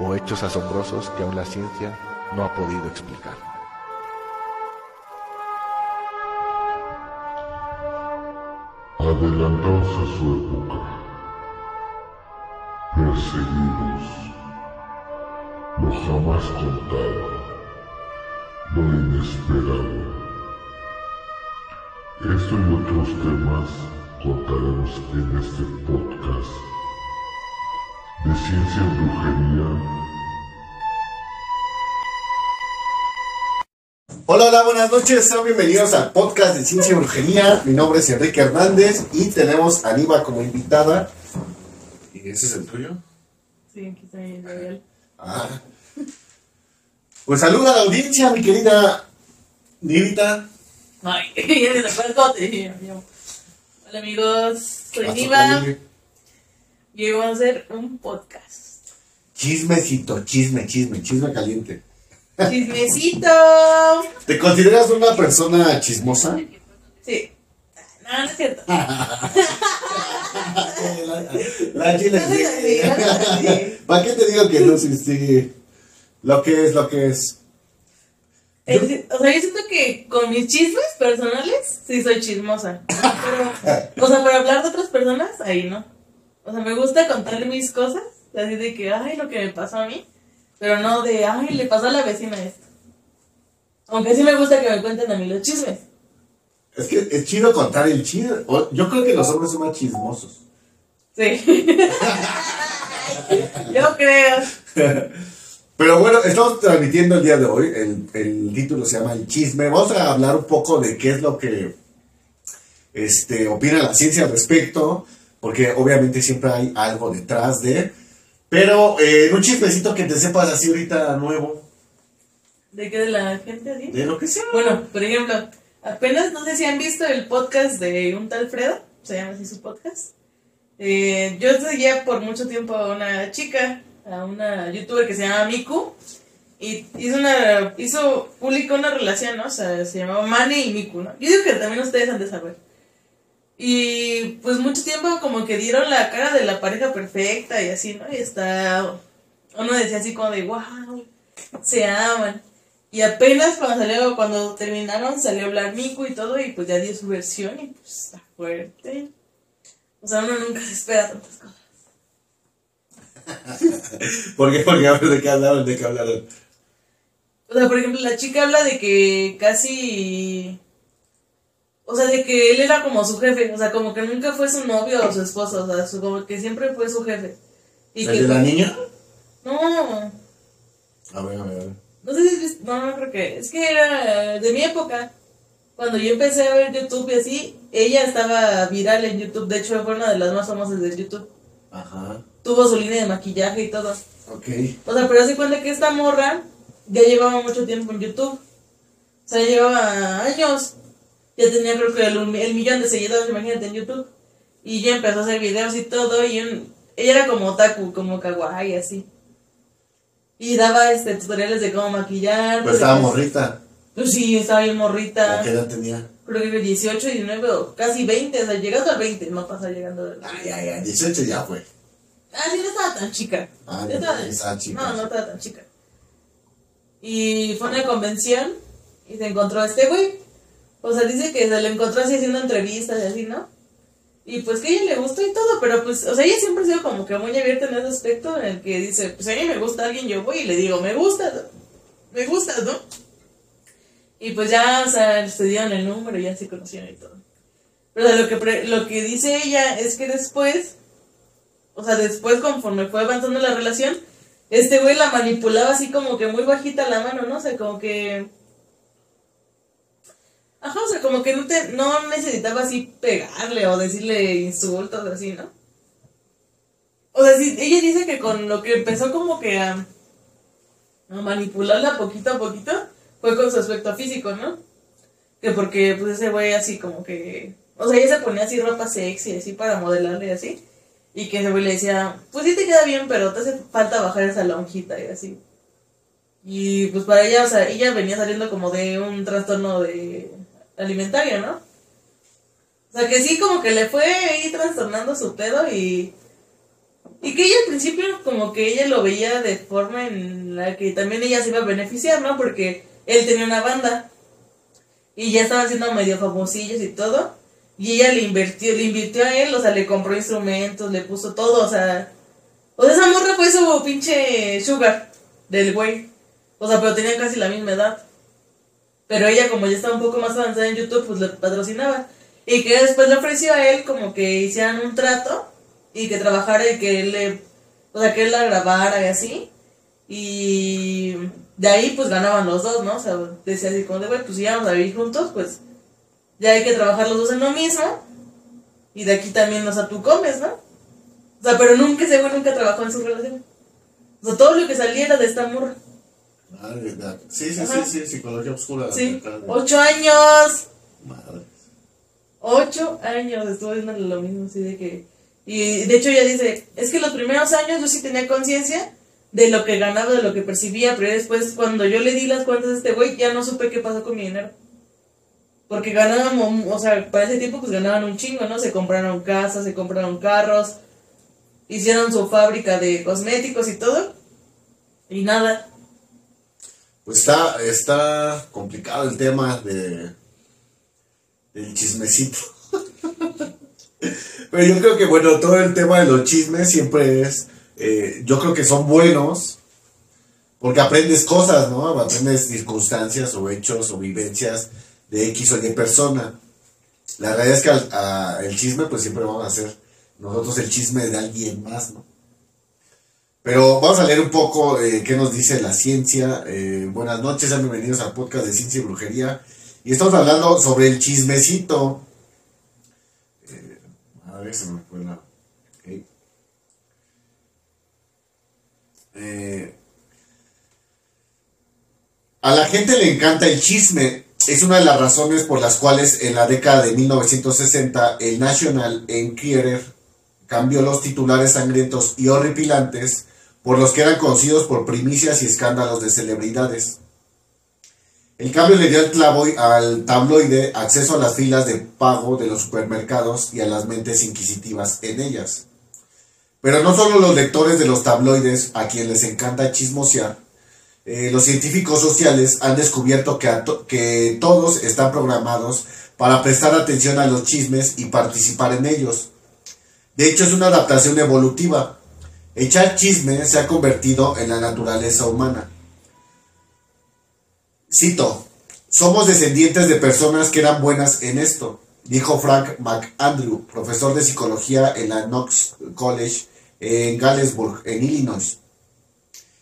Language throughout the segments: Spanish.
o hechos asombrosos que aún la ciencia no ha podido explicar. Adelantados a su época, perseguidos, lo jamás contado, lo inesperado. Esto y otros temas contaremos en este podcast de ciencia y brujería. Hola, hola, buenas noches, sean bienvenidos al podcast de Ciencia y Brujería. Mi nombre es Enrique Hernández y tenemos a Niva como invitada. ¿Y ese es el tuyo? Sí, aquí está mi labial. Ah. Pues saluda a la audiencia, mi querida Nivita. Ay, ya cómo te dije yo. Hola amigos, soy Niva calibre. y hoy vamos a hacer un podcast. Chismecito, chisme, chisme, chisme caliente. ¡Chismecito! ¿Te consideras una persona chismosa? Sí. No, no es cierto. La, la chile. ¿Para qué te digo que no? Sí, sí. Lo que es, lo que es. Es- o sea, yo siento que con mis chismes personales sí soy chismosa. Pero, o sea, para hablar de otras personas, ahí no. O sea, me gusta contar mis cosas, así de que, ay, lo que me pasó a mí, pero no de, ay, le pasó a la vecina esto. Aunque sí me gusta que me cuenten a mí los chismes. Es que es chido contar el chisme. Yo creo que los hombres son más chismosos. Sí. Yo creo. Pero bueno, estamos transmitiendo el día de hoy. El, el título se llama El chisme. Vamos a hablar un poco de qué es lo que este, opina la ciencia al respecto. Porque obviamente siempre hay algo detrás de. Pero eh, un chismecito que te sepas así ahorita nuevo. ¿De qué de la gente así? De lo que sea. Bueno, por ejemplo, apenas no sé si han visto el podcast de un tal Fredo, se llama así su podcast. Eh, yo seguía por mucho tiempo a una chica, a una youtuber que se llama Miku, y hizo una, hizo, publicó una relación, ¿no? O sea, se llamaba Mane y Miku, ¿no? Yo digo que también ustedes han de saber. Y pues mucho tiempo como que dieron la cara de la pareja perfecta y así, ¿no? Y está, uno decía así como de, wow, se aman. Y apenas cuando salió, cuando terminaron, salió a hablar Miku y todo, y pues ya dio su versión, y pues está fuerte. O sea, uno nunca se espera tantas cosas. ¿Por qué? Porque de qué hablaron, de qué hablaron. O sea, por ejemplo, la chica habla de que casi. O sea, de que él era como su jefe, o sea, como que nunca fue su novio o su esposo, o sea, su- como que siempre fue su jefe. Y ¿El que. de la niña? No, A ver, a ver, a ver. No sé si no, no creo que, es que era eh, de mi época. Cuando yo empecé a ver YouTube y así, ella estaba viral en YouTube, de hecho fue una de las más famosas de YouTube. Ajá. Tuvo su línea de maquillaje y todo. Ok. O sea, pero se cuenta que esta morra ya llevaba mucho tiempo en YouTube. O sea, llevaba años. Ya tenía creo que el, el millón de seguidores, imagínate, en YouTube. Y ya empezó a hacer videos y todo. Y un- ella era como otaku, como kawaii, así. Y daba este tutoriales de cómo maquillar. Pues estaba morrita. Pues sí, estaba bien morrita. ¿O qué edad tenía? Creo que 18, 19 o casi 20. O sea, llegando al 20, no pasa llegando al Ay, ay, ay. 18 ya fue. Ah, sí, no estaba tan chica. Ah, No no, estaba- estaba chica. No, no estaba tan chica. Y fue a una convención y se encontró a este güey. O sea, dice que se lo encontró así haciendo entrevistas y así, ¿no? Y pues que a ella le gustó y todo, pero pues, o sea, ella siempre ha sido como que muy abierta en ese aspecto en el que dice, pues a mí me gusta alguien, yo voy y le digo, me gusta, me gusta, ¿no? Y pues ya, o sea, se dieron el número y ya se conocieron y todo. Pero o sea, lo que, pre- lo que dice ella es que después, o sea, después conforme fue avanzando la relación, este güey la manipulaba así como que muy bajita la mano, ¿no? O sea, como que... Ajá, o sea, como que no, te, no necesitaba así pegarle o decirle insultos así, ¿no? O sea, sí, ella dice que con lo que empezó como que a, a manipularla poquito a poquito fue con su aspecto físico, ¿no? Que porque pues ese güey así como que... O sea, ella se ponía así ropa sexy, así para modelarle así. Y que ese güey le decía, pues sí te queda bien, pero te hace falta bajar esa lonjita y así. Y pues para ella, o sea, ella venía saliendo como de un trastorno de alimentario, ¿no? O sea, que sí como que le fue ahí trastornando su pedo y... Y que ella al principio como que ella lo veía de forma en la que también ella se iba a beneficiar, ¿no? Porque él tenía una banda y ya estaba haciendo medio famosillos y todo. Y ella le invirtió, le invirtió a él, o sea, le compró instrumentos, le puso todo, o sea... O sea, esa morra fue su pinche sugar del güey. O sea, pero tenían casi la misma edad. Pero ella, como ya estaba un poco más avanzada en YouTube, pues le patrocinaba. Y que después le ofreció a él como que hicieran un trato y que trabajara y que él le, o sea, que él la grabara y así. Y de ahí pues ganaban los dos, ¿no? O sea, decía así como de, güey, pues si vamos a vivir juntos, pues ya hay que trabajar los dos en lo mismo. Y de aquí también, o sea, tú comes, ¿no? O sea, pero nunca, güey nunca trabajó en su relación. O sea, todo lo que salía era de esta morra. Madre mía. Sí, sí, Ajá. sí, sí, psicología oscura. Sí, ocho años. Madre. Ocho años estuve viéndole lo mismo, así de que... Y de hecho ella dice, es que los primeros años yo sí tenía conciencia de lo que ganaba, de lo que percibía, pero después cuando yo le di las cuentas a este güey, ya no supe qué pasó con mi dinero. Porque ganábamos, o sea, para ese tiempo pues ganaban un chingo, ¿no? Se compraron casas, se compraron carros, hicieron su fábrica de cosméticos y todo. Y nada. Pues está, está complicado el tema de del chismecito. Pero yo creo que, bueno, todo el tema de los chismes siempre es, eh, yo creo que son buenos, porque aprendes cosas, ¿no? Aprendes circunstancias o hechos o vivencias de X o Y persona. La realidad es que al- el chisme, pues siempre vamos a hacer nosotros el chisme de alguien más, ¿no? Pero vamos a leer un poco eh, qué nos dice la ciencia. Eh, buenas noches, sean bienvenidos al podcast de Ciencia y Brujería. Y estamos hablando sobre el chismecito. Eh, a ver, se me la. a la gente le encanta el chisme. Es una de las razones por las cuales en la década de 1960 el National Enquirer cambió los titulares sangrientos y horripilantes por los que eran conocidos por primicias y escándalos de celebridades. El cambio le dio al, tabloide acceso a las filas de pago de los supermercados y a las mentes inquisitivas en ellas. Pero no solo los lectores de los tabloides, a quienes les encanta chismosear, eh, los científicos sociales han descubierto que todos están programados para prestar atención a los chismes y participar en ellos. De hecho, es una adaptación evolutiva. Echar chisme se ha convertido en la naturaleza humana. Cito, somos descendientes de personas que eran buenas en esto, dijo Frank McAndrew, profesor de psicología en la Knox College en Galesburg, en Illinois.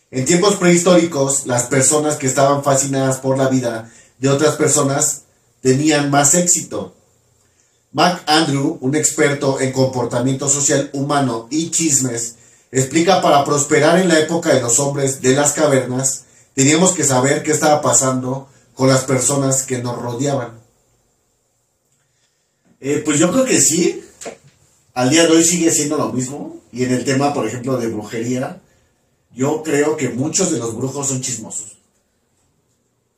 En tiempos prehistóricos, las personas que estaban fascinadas por la vida de otras personas tenían más éxito. McAndrew, un experto en comportamiento social humano y chismes, explica para prosperar en la época de los hombres de las cavernas, teníamos que saber qué estaba pasando con las personas que nos rodeaban. Eh, pues yo creo que sí. Al día de hoy sigue siendo lo mismo. Y en el tema, por ejemplo, de brujería, yo creo que muchos de los brujos son chismosos.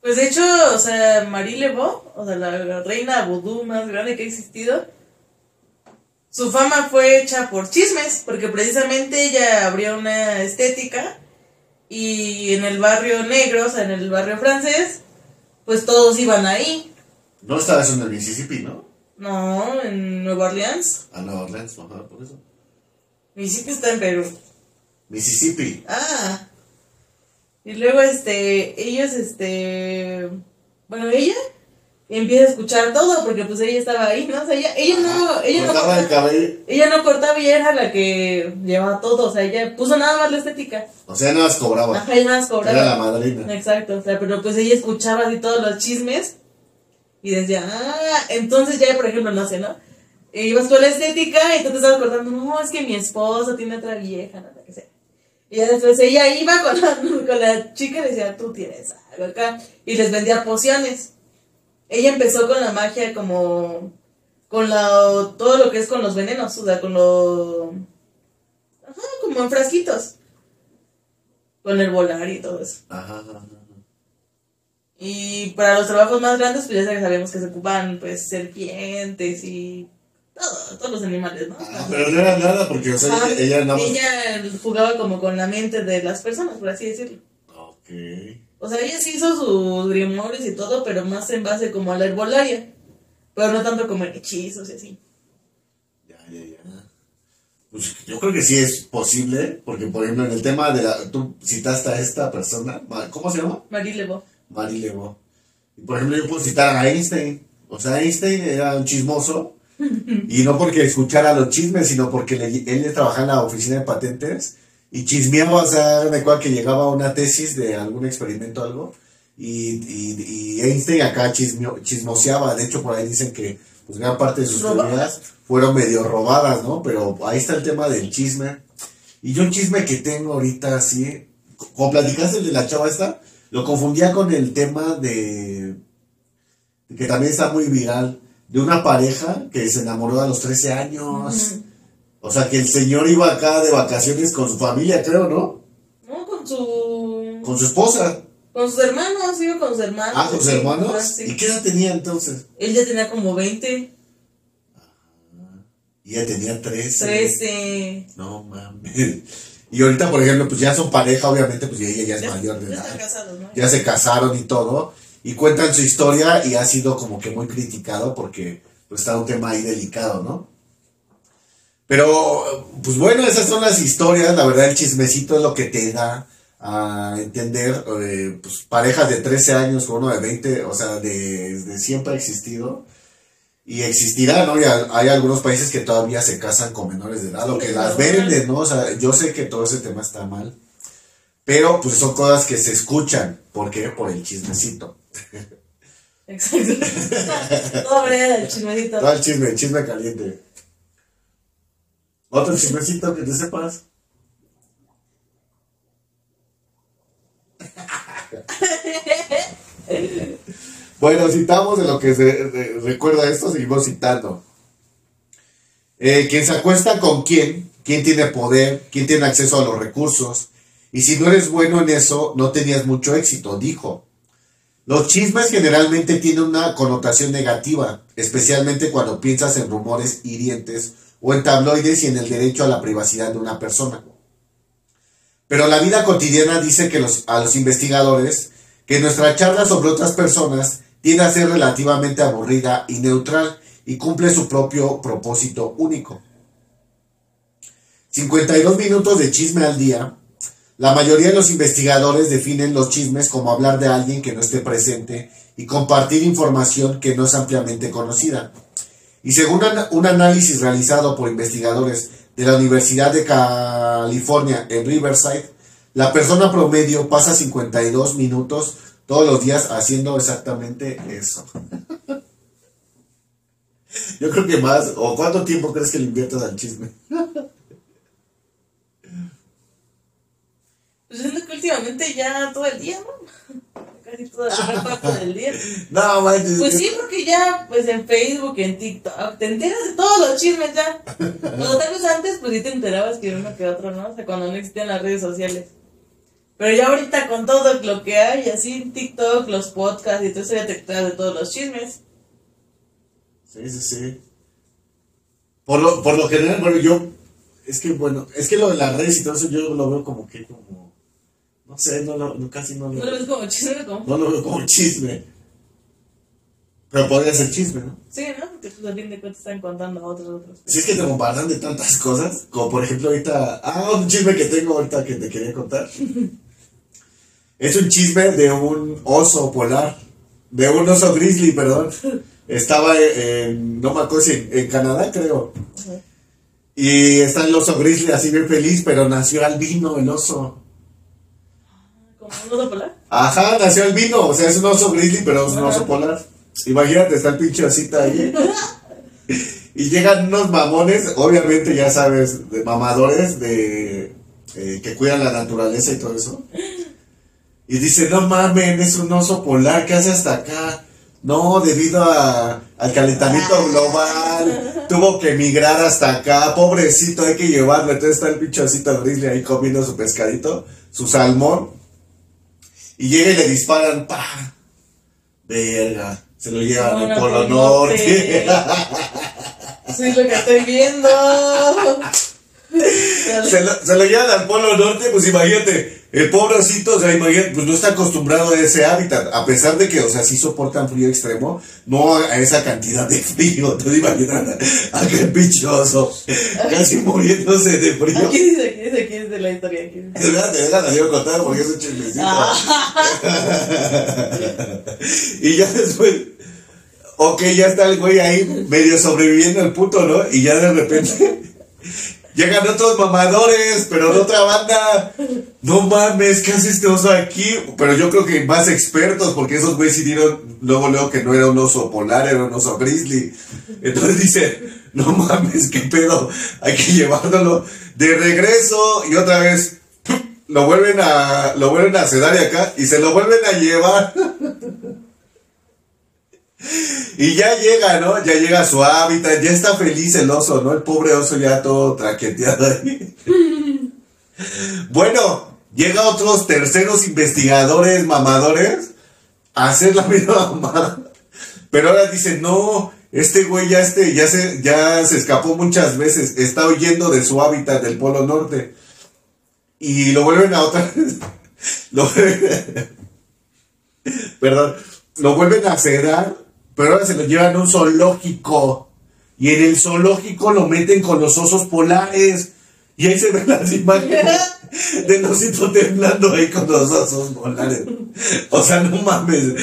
Pues de hecho, o sea, Marie Lebeau, o sea, la, reina vudú más grande que ha existido, su fama fue hecha por chismes, porque precisamente ella abrió una estética y en el barrio negro, o sea, en el barrio francés, pues todos iban ahí. No estaba eso en el Mississippi, ¿no? No, en Nueva Orleans. A Nueva Orleans, ajá, por eso. Mississippi está en Perú. Mississippi. Ah. Y luego, este, ellos, este, bueno, ella empieza a escuchar todo porque pues ella estaba ahí, ¿no? O sea, ella, ella no, ella no, Cortaba el cortaba, cabello. ella no cortaba y era la que llevaba todo, o sea, ella puso nada más la estética. O sea, nada más cobraba. Ajá, ella nada más cobraba. Era la madrina. Exacto, o sea, pero pues ella escuchaba así todos los chismes y decía, ah, entonces ya, por ejemplo, no sé, ¿no? E ibas tú a la estética y tú te estabas cortando, no, es que mi esposo tiene otra vieja, no sé qué sea. Y ya después ella iba con la, con la chica y decía, tú tienes algo acá. Y les vendía pociones. Ella empezó con la magia como... Con la, todo lo que es con los venenos, o sea, con lo... Ajá, como en frasquitos. Con el volar y todo eso. Ajá, ajá, ajá. Y para los trabajos más grandes, pues ya sabemos que se ocupan, pues, serpientes y todo, todos los animales, ¿no? Ah, Pero no era nada porque, o sea, ella, ella andaba... Ella jugaba como con la mente de las personas, por así decirlo. Ok. O sea, ella sí hizo sus grimoires y todo, pero más en base como a la herbolaria. Pero no tanto como en hechizos y así. Ya, ya, ya. Pues yo creo que sí es posible, porque por ejemplo en el tema de la... Tú citaste a esta persona, ¿cómo se llama? Marie Lebeau. Marie Lebeau. Y por ejemplo yo puedo citar a Einstein. O sea, Einstein era un chismoso. Y no porque escuchara los chismes, sino porque le- él trabajaba en la oficina de patentes y chismeaba, o sea, de cual que llegaba una tesis de algún experimento algo. Y, y, y Einstein acá chismeo- chismoseaba. De hecho, por ahí dicen que pues, gran parte de sus teorías fueron medio robadas, ¿no? Pero ahí está el tema del chisme. Y yo un chisme que tengo ahorita así, como platicaste el de la chava esta, lo confundía con el tema de, que también está muy viral, de una pareja que se enamoró a los 13 años. O sea, que el señor iba acá de vacaciones con su familia, creo, ¿no? No, con su... Con su esposa. Con sus hermanos, iba con sus hermanos. Ah, con sus hermanos. ajá, sí. ¿Y qué edad tenía entonces? Él ya tenía como 20, Y ella tenía 13. 13. No mames. Y ahorita, por ejemplo, pues ya son pareja, obviamente, pues ella ya es Ya, mayor de ya edad. casados, ¿no? Ya se casaron y todo. Y cuentan su historia y ha sido como que muy criticado porque pues está un tema ahí delicado, ¿no? Pero, pues bueno, esas son las historias. La verdad, el chismecito es lo que te da a entender, eh, pues parejas de 13 años con uno de 20, o sea, de, de siempre ha existido. Y existirá, ¿no? Y hay, hay algunos países que todavía se casan con menores de edad, o que las venden, ¿no? O sea, yo sé que todo ese tema está mal. Pero, pues son cosas que se escuchan. ¿Por qué? Por el chismecito. Exacto. Todo del chismecito. Todo el chisme, el chisme caliente. Otro chismecito que te sepas. bueno, citamos de lo que se recuerda esto, seguimos citando. Eh, quien se acuesta con quién, quién tiene poder, quién tiene acceso a los recursos. Y si no eres bueno en eso, no tenías mucho éxito, dijo. Los chismes generalmente tienen una connotación negativa, especialmente cuando piensas en rumores hirientes o en tabloides y en el derecho a la privacidad de una persona. Pero la vida cotidiana dice que a los investigadores que nuestra charla sobre otras personas tiende a ser relativamente aburrida y neutral y cumple su propio propósito único. 52 minutos de chisme al día la mayoría de los investigadores definen los chismes como hablar de alguien que no esté presente y compartir información que no es ampliamente conocida. Y según un análisis realizado por investigadores de la Universidad de California en Riverside, la persona promedio pasa 52 minutos todos los días haciendo exactamente eso. Yo creo que más, o cuánto tiempo crees que le inviertas al chisme. Pues siento que últimamente ya todo el día, ¿no? Casi toda la del día. No, manches. Pues sí, porque ya, pues en Facebook, en TikTok, te enteras de todos los chismes ya. Cuando tal vez antes, pues sí te enterabas que uno que otro, ¿no? O sea, cuando no existían las redes sociales. Pero ya ahorita con todo lo que hay, así en TikTok, los podcasts y todo eso, ya te enteras de todos los chismes. Sí, sí, sí. Por lo, por lo general, bueno, yo, es que bueno, es que lo de las redes y todo eso yo lo veo como que como, no sé, no lo, no, casi no ¿No lo lo, ves como chisme? no lo veo como chisme. Pero podría ser chisme, ¿no? Sí, ¿no? Porque pues a fin de cuentas están contando a otros, otros. Si es que te bombardan de tantas cosas, como por ejemplo ahorita, ah, un chisme que tengo ahorita que te quería contar. es un chisme de un oso polar, de un oso grizzly, perdón. Estaba en, no me acuerdo si en, en Canadá, creo. Y está el oso grizzly así bien feliz, pero nació albino el oso. ¿Como un oso polar? Ajá, nació albino, o sea, es un oso grizzly, pero es un oso polar. Imagínate, está el pinche osita ahí. Y llegan unos mamones, obviamente ya sabes, de mamadores, de eh, que cuidan la naturaleza y todo eso. Y dice, no mames, es un oso polar, ¿qué hace hasta acá? No, debido a, al calentamiento global, tuvo que emigrar hasta acá, pobrecito, hay que llevarlo. Entonces está el bichocito grizzly ahí comiendo su pescadito, su salmón. Y llega y le disparan, pa. Verga, se lo llevan al Polo Norte. Sí, es lo que estoy viendo. Se, lo, se lo llevan al Polo Norte, pues imagínate, el pobrecito, o sea, imagínate, pues no está acostumbrado a ese hábitat, a pesar de que, o sea, sí soportan frío extremo, no a esa cantidad de frío, entonces imagínate, aquel pichoso, casi muriéndose de frío. Aquí dice, aquí dice, aquí dice la historia. Aquí dice. De verdad, te dejan a Diego contar porque es un chismecito. y ya después, ok, ya está el güey ahí medio sobreviviendo el puto, ¿no? Y ya de repente llegan otros mamadores, pero de otra banda. No mames, ¿qué hace este oso aquí? Pero yo creo que más expertos, porque esos güeyes sí dieron luego, luego que no era un oso polar, era un oso grizzly. Entonces dice, no mames, qué pedo, hay que llevándolo de regreso y otra vez lo vuelven a lo vuelven a sedar de acá y se lo vuelven a llevar. Y ya llega, ¿no? Ya llega a su hábitat, ya está feliz el oso, ¿no? El pobre oso ya todo traqueteado ahí. Bueno, llega otros terceros investigadores mamadores a hacer la misma mamada. Pero ahora dicen, no, este güey ya, este, ya, se, ya se escapó muchas veces, está huyendo de su hábitat del Polo Norte. Y lo vuelven a otra vez. Lo Perdón, lo vuelven a sedar, pero ahora se lo llevan a un zoológico. Y en el zoológico lo meten con los osos polares. Y ahí se ven las imágenes del osito temblando ahí con los osos polares. O sea, no mames.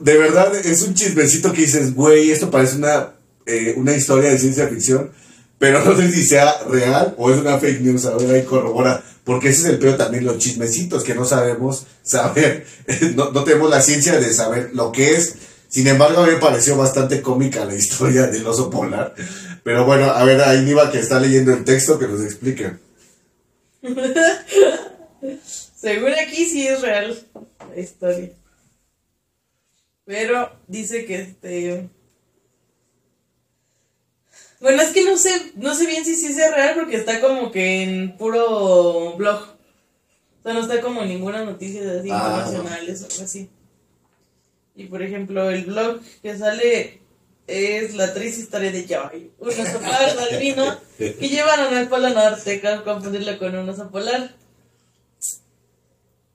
De verdad, es un chismecito que dices, güey, esto parece una, eh, una historia de ciencia ficción. Pero no sé si sea real o es una fake news. A ver, ahí corrobora. Porque ese es el peor también, los chismecitos que no sabemos saber. No, no tenemos la ciencia de saber lo que es. Sin embargo, a mí me pareció bastante cómica la historia del oso polar. Pero bueno, a ver, ahí Niva que está leyendo el texto que nos explique. Según aquí sí es real la historia. Pero dice que este. Bueno, es que no sé, no sé bien si sí sea real porque está como que en puro blog. O sea, no está como ninguna noticia así Ah. internacionales o algo así. Y por ejemplo, el blog que sale es la triste historia de Joy, un oso pardo albino que llevaron al Polo Norte, claro, confundirlo con un oso polar.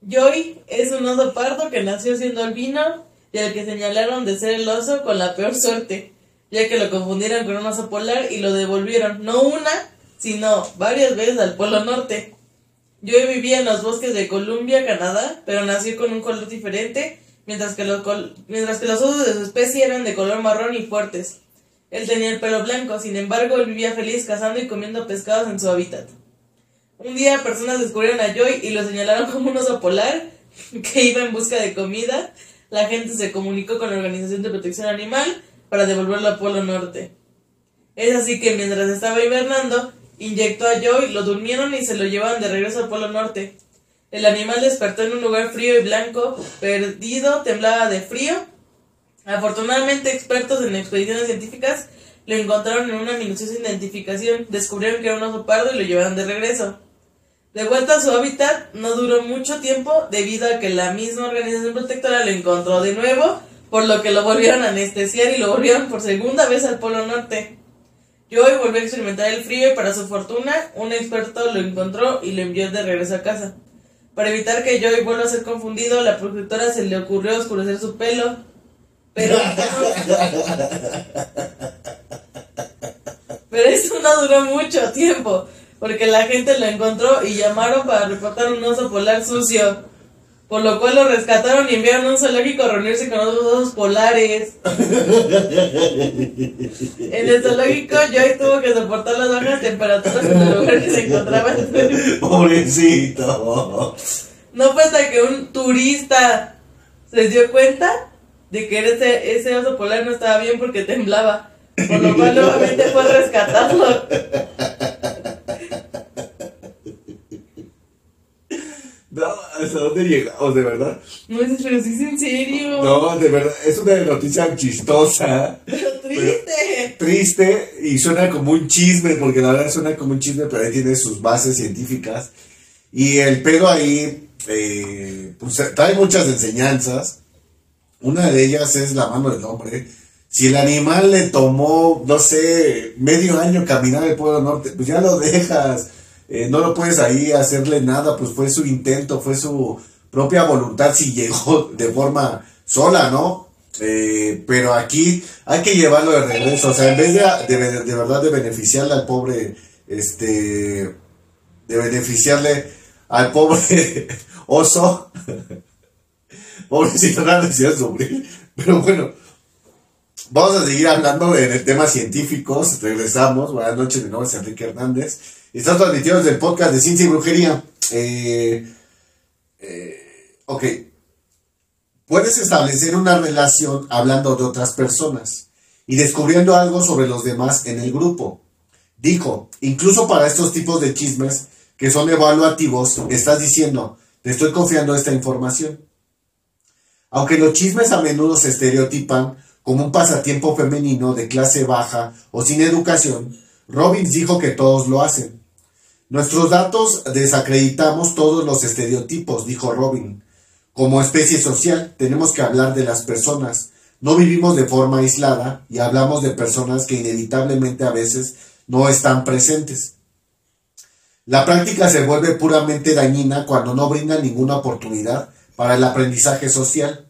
Joy es un oso pardo que nació siendo albino y al que señalaron de ser el oso con la peor suerte, ya que lo confundieron con un oso polar y lo devolvieron no una, sino varias veces al Polo Norte. Joy vivía en los bosques de Columbia, Canadá, pero nació con un color diferente, mientras que, los col- mientras que los osos de su especie eran de color marrón y fuertes. Él tenía el pelo blanco, sin embargo, él vivía feliz cazando y comiendo pescados en su hábitat. Un día personas descubrieron a Joy y lo señalaron como un oso polar que iba en busca de comida. La gente se comunicó con la Organización de Protección Animal para devolverlo al Polo Norte. Es así que mientras estaba hibernando, inyectó a Joy, lo durmieron y se lo llevaron de regreso al Polo Norte. El animal despertó en un lugar frío y blanco, perdido, temblaba de frío. Afortunadamente, expertos en expediciones científicas lo encontraron en una minuciosa identificación, descubrieron que era un oso pardo y lo llevaron de regreso. De vuelta a su hábitat, no duró mucho tiempo debido a que la misma organización protectora lo encontró de nuevo, por lo que lo volvieron a anestesiar y lo volvieron por segunda vez al Polo Norte. Joey volvió a experimentar el frío y para su fortuna, un experto lo encontró y lo envió de regreso a casa. Para evitar que Joey vuelva a ser confundido, la protectora se le ocurrió oscurecer su pelo, pero... Pero eso no duró mucho tiempo, porque la gente lo encontró y llamaron para reportar un oso polar sucio. Por lo cual lo rescataron y enviaron a un zoológico a reunirse con otros osos polares. En el zoológico, Joy tuvo que soportar las bajas temperaturas en el lugar que se encontraba. Pobrecito. No fue hasta que un turista se dio cuenta de que ese, ese oso polar no estaba bien porque temblaba. Por lo cual nuevamente fue a rescatarlo. ¿Hasta dónde llegamos, de verdad? No, es- pero sí es en serio. No, de verdad, es una noticia chistosa, Pero triste. triste y suena como un chisme, porque la verdad suena como un chisme, pero ahí tiene sus bases científicas. Y el pedo ahí, eh, pues trae muchas enseñanzas. Una de ellas es la mano del hombre. Si el animal le tomó, no sé, medio año caminar el Pueblo Norte, pues ya lo dejas. Eh, no lo puedes ahí hacerle nada, pues fue su intento, fue su propia voluntad si llegó de forma sola, ¿no? Eh, pero aquí hay que llevarlo de regreso, o sea, en vez de, de, de verdad de beneficiarle al pobre, este, de beneficiarle al pobre oso, pobrecito, no decía sufrir, pero bueno, vamos a seguir hablando en el tema científicos, regresamos, buenas noches, mi nombre es Enrique Hernández, y estamos transmitiendo desde el podcast de Ciencia y Brujería, eh, eh, ok, puedes establecer una relación hablando de otras personas y descubriendo algo sobre los demás en el grupo. Dijo, incluso para estos tipos de chismes que son evaluativos, estás diciendo, te estoy confiando esta información. Aunque los chismes a menudo se estereotipan como un pasatiempo femenino de clase baja o sin educación, Robbins dijo que todos lo hacen. Nuestros datos desacreditamos todos los estereotipos, dijo Robin. Como especie social, tenemos que hablar de las personas. No vivimos de forma aislada y hablamos de personas que inevitablemente a veces no están presentes. La práctica se vuelve puramente dañina cuando no brinda ninguna oportunidad para el aprendizaje social,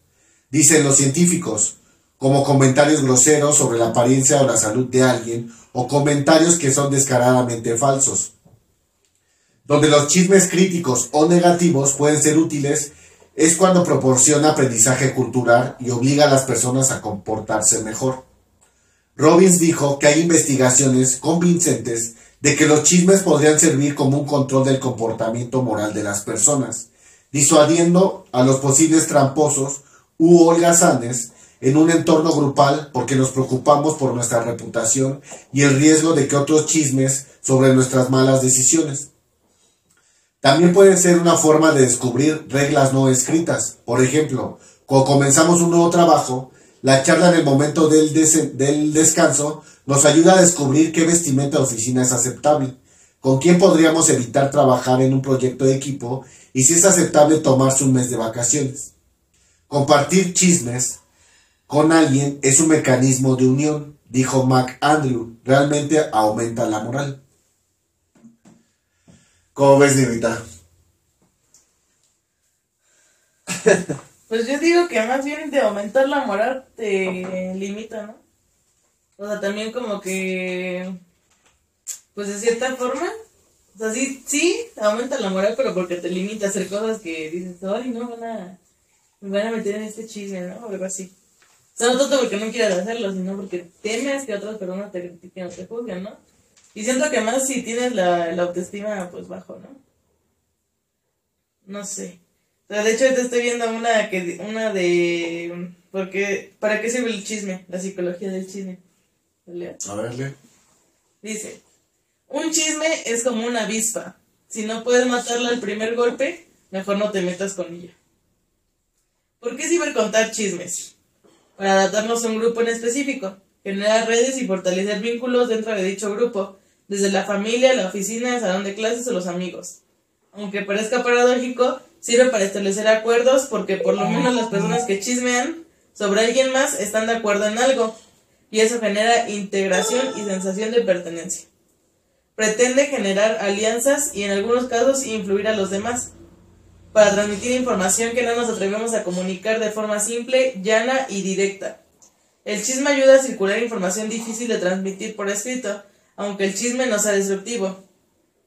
dicen los científicos, como comentarios groseros sobre la apariencia o la salud de alguien o comentarios que son descaradamente falsos. Donde los chismes críticos o negativos pueden ser útiles es cuando proporciona aprendizaje cultural y obliga a las personas a comportarse mejor. Robbins dijo que hay investigaciones convincentes de que los chismes podrían servir como un control del comportamiento moral de las personas, disuadiendo a los posibles tramposos u holgazanes en un entorno grupal porque nos preocupamos por nuestra reputación y el riesgo de que otros chismes sobre nuestras malas decisiones. También puede ser una forma de descubrir reglas no escritas. Por ejemplo, cuando comenzamos un nuevo trabajo, la charla en el momento del, del descanso nos ayuda a descubrir qué vestimenta de oficina es aceptable, con quién podríamos evitar trabajar en un proyecto de equipo y si es aceptable tomarse un mes de vacaciones. Compartir chismes con alguien es un mecanismo de unión, dijo McAndrew. Realmente aumenta la moral. ¿Cómo ves, Nivita? Pues yo digo que más bien de aumentar la moral te limita, ¿no? O sea, también como que, pues de cierta forma, o sea, sí, sí, aumenta la moral, pero porque te limita a hacer cosas que dices, ay, no, van a, me van a meter en este chisme, ¿no? O algo así. O sea, no tanto porque no quieras hacerlo, sino porque temes que otras personas te critiquen o te juzguen, ¿no? Y siento que más si tienes la, la autoestima, pues, bajo, ¿no? No sé. O sea, de hecho, te estoy viendo una que una de porque ¿para qué sirve el chisme? La psicología del chisme. A verle. Dice, un chisme es como una avispa. Si no puedes matarla al primer golpe, mejor no te metas con ella. ¿Por qué sirve contar chismes? Para adaptarnos a un grupo en específico, generar redes y fortalecer vínculos dentro de dicho grupo, desde la familia, la oficina, el salón de clases o los amigos. Aunque parezca paradójico, sirve para establecer acuerdos porque por lo menos las personas que chismean sobre alguien más están de acuerdo en algo y eso genera integración y sensación de pertenencia. Pretende generar alianzas y en algunos casos influir a los demás para transmitir información que no nos atrevemos a comunicar de forma simple, llana y directa. El chisme ayuda a circular información difícil de transmitir por escrito, aunque el chisme no sea destructivo.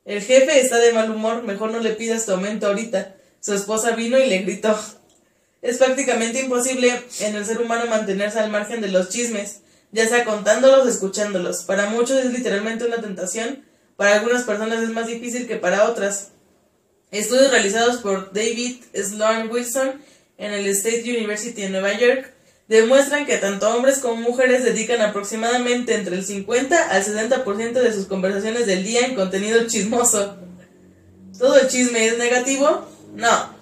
El jefe está de mal humor, mejor no le pidas tu aumento ahorita. Su esposa vino y le gritó. Es prácticamente imposible en el ser humano mantenerse al margen de los chismes, ya sea contándolos o escuchándolos. Para muchos es literalmente una tentación, para algunas personas es más difícil que para otras. Estudios realizados por David Sloan Wilson en el State University de Nueva York demuestran que tanto hombres como mujeres dedican aproximadamente entre el 50 al 60% de sus conversaciones del día en contenido chismoso. ¿Todo el chisme es negativo? No.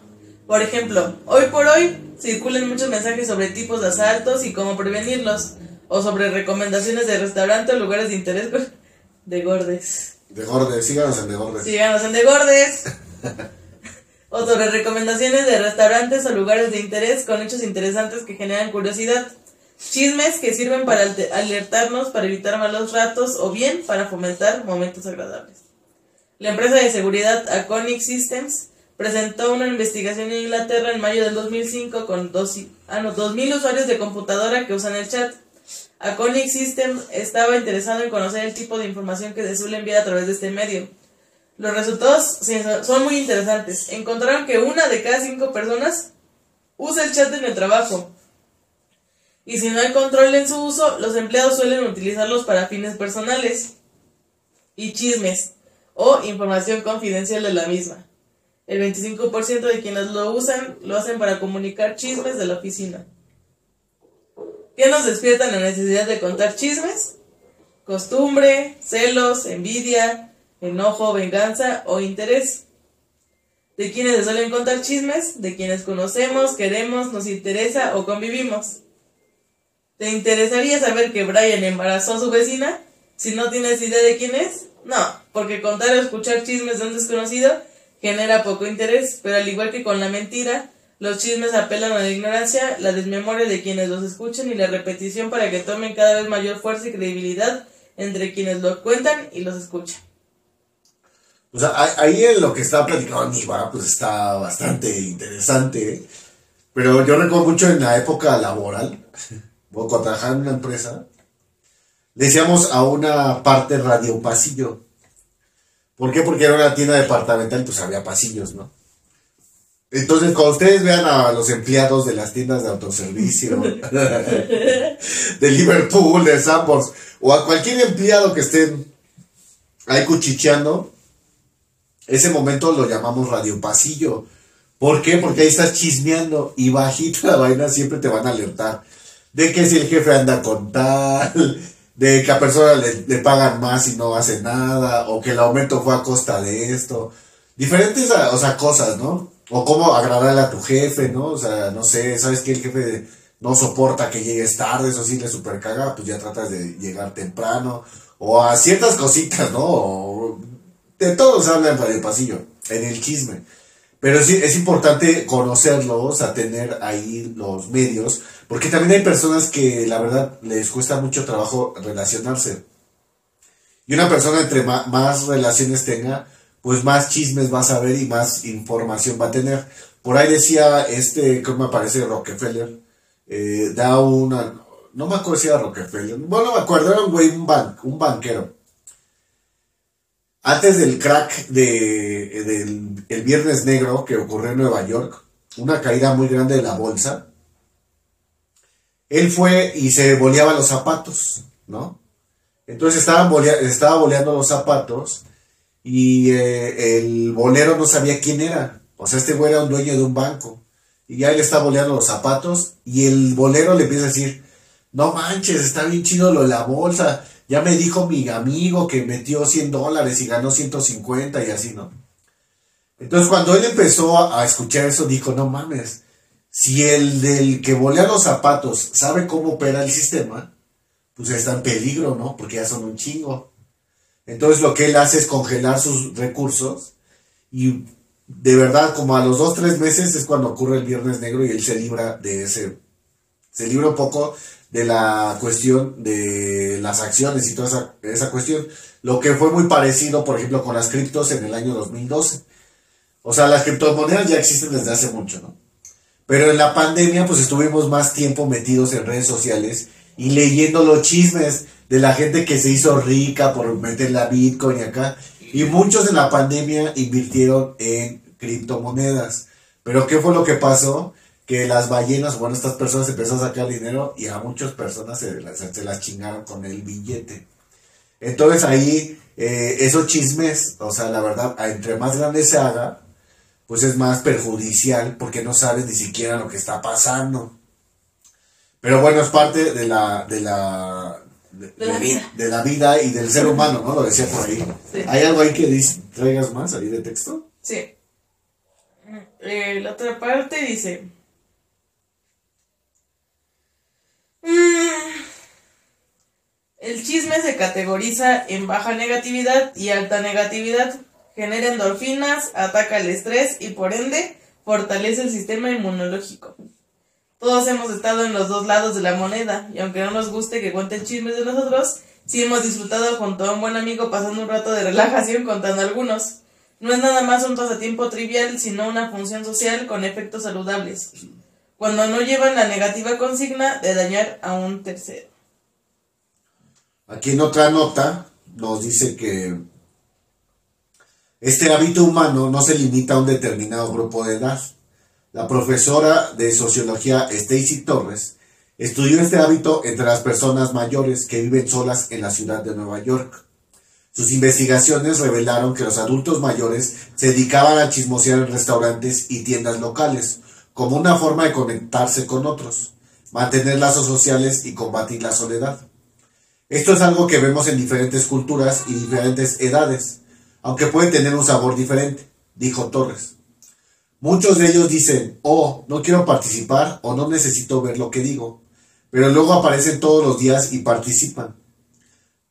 Por ejemplo, hoy por hoy circulan muchos mensajes sobre tipos de asaltos y cómo prevenirlos, o sobre recomendaciones de restaurantes o lugares de interés de gordes. De Gordes, síganos en De Gordes. Síganos en De Gordes. o sobre recomendaciones de restaurantes o lugares de interés con hechos interesantes que generan curiosidad. Chismes que sirven para alertarnos, para evitar malos ratos o bien para fomentar momentos agradables. La empresa de seguridad Aconic Systems presentó una investigación en Inglaterra en mayo del 2005 con dos, ah, no, 2.000 usuarios de computadora que usan el chat. Aconic Systems estaba interesado en conocer el tipo de información que se suele enviar a través de este medio. Los resultados son muy interesantes. Encontraron que una de cada cinco personas usa el chat en el trabajo. Y si no hay control en su uso, los empleados suelen utilizarlos para fines personales y chismes o información confidencial de la misma. El 25% de quienes lo usan lo hacen para comunicar chismes de la oficina. ¿Qué nos despierta la necesidad de contar chismes? Costumbre, celos, envidia, enojo, venganza o interés. De quienes se suelen contar chismes, de quienes conocemos, queremos, nos interesa o convivimos. ¿Te interesaría saber que Brian embarazó a su vecina? Si no tienes idea de quién es, no, porque contar o escuchar chismes de un desconocido genera poco interés, pero al igual que con la mentira, los chismes apelan a la ignorancia, la desmemoria de quienes los escuchan y la repetición para que tomen cada vez mayor fuerza y credibilidad entre quienes lo cuentan y los escuchan. O sea, ahí- en lo que estaba platicando Aníbal, pues está bastante interesante. Pero yo recuerdo mucho en la época laboral, cuando trabajaba en una empresa, decíamos a una parte radio pasillo. ¿Por qué? Porque era una tienda departamental, pues había pasillos, ¿no? Entonces, cuando ustedes vean a los empleados de las tiendas de autoservicio, de Liverpool, de Sambors, o a cualquier empleado que estén ahí cuchicheando, ese momento lo llamamos radio pasillo. ¿Por qué? Porque ahí estás chismeando y bajita la vaina siempre te van a alertar de que si el jefe anda con tal, de que a persona le, pagan más y no hace nada, o que el aumento fue a costa de esto. Diferentes, o sea, cosas, ¿no? O cómo agradarle a tu jefe, ¿no? O sea, no sé, ¿sabes que El jefe no soporta que llegues tarde, eso sí le super caga, pues ya tratas de llegar temprano. O a ciertas cositas, ¿no? De todo se habla en Radio Pasillo, en el chisme. Pero sí, es importante conocerlos, tener ahí los medios, porque también hay personas que la verdad les cuesta mucho trabajo relacionarse. Y una persona entre más relaciones tenga, pues más chismes va a saber y más información va a tener. Por ahí decía este, ¿cómo me parece? Rockefeller, eh, da una, no me acuerdo si era Rockefeller, bueno, no me acuerdo, era un güey, un banquero. Antes del crack de, del el Viernes Negro que ocurrió en Nueva York, una caída muy grande de la bolsa, él fue y se boleaba los zapatos, ¿no? Entonces estaba boleando los zapatos y eh, el bolero no sabía quién era. O sea, este güey era un dueño de un banco. Y ya él está boleando los zapatos y el bolero le empieza a decir, no manches, está bien chido lo de la bolsa. Ya me dijo mi amigo que metió 100 dólares y ganó 150 y así, ¿no? Entonces cuando él empezó a, a escuchar eso, dijo, no mames, si el del que volea los zapatos sabe cómo opera el sistema, pues está en peligro, ¿no? Porque ya son un chingo. Entonces lo que él hace es congelar sus recursos y de verdad como a los dos, tres meses es cuando ocurre el Viernes Negro y él se libra de ese, se libra un poco de la cuestión de las acciones y toda esa, esa cuestión. Lo que fue muy parecido, por ejemplo, con las criptos en el año 2012. O sea, las criptomonedas ya existen desde hace mucho, ¿no? Pero en la pandemia, pues estuvimos más tiempo metidos en redes sociales y leyendo los chismes de la gente que se hizo rica por meter la Bitcoin acá. Y muchos en la pandemia invirtieron en criptomonedas. Pero ¿qué fue lo que pasó? Que las ballenas, bueno, estas personas empezaron a sacar dinero y a muchas personas se las, se las chingaron con el billete. Entonces ahí, eh, esos chismes, o sea, la verdad, entre más grande se haga, pues es más perjudicial porque no sabes ni siquiera lo que está pasando. Pero bueno, es parte de la, de la, de, De la vida. de la vida y del ser humano, ¿no? Lo decía por ahí. Sí. ¿Hay algo ahí que dis- traigas más ahí de texto? Sí. Eh, la otra parte dice... El chisme se categoriza en baja negatividad y alta negatividad. Genera endorfinas, ataca el estrés y por ende fortalece el sistema inmunológico. Todos hemos estado en los dos lados de la moneda y aunque no nos guste que cuenten chismes de nosotros, sí hemos disfrutado junto a un buen amigo pasando un rato de relajación contando algunos. No es nada más un pasatiempo trivial, sino una función social con efectos saludables. Cuando no llevan la negativa consigna de dañar a un tercero. Aquí en otra nota nos dice que este hábito humano no se limita a un determinado grupo de edad. La profesora de sociología Stacy Torres estudió este hábito entre las personas mayores que viven solas en la ciudad de Nueva York. Sus investigaciones revelaron que los adultos mayores se dedicaban a chismosear en restaurantes y tiendas locales, como una forma de conectarse con otros, mantener lazos sociales y combatir la soledad. Esto es algo que vemos en diferentes culturas y diferentes edades, aunque puede tener un sabor diferente, dijo Torres. Muchos de ellos dicen, oh, no quiero participar o no necesito ver lo que digo, pero luego aparecen todos los días y participan.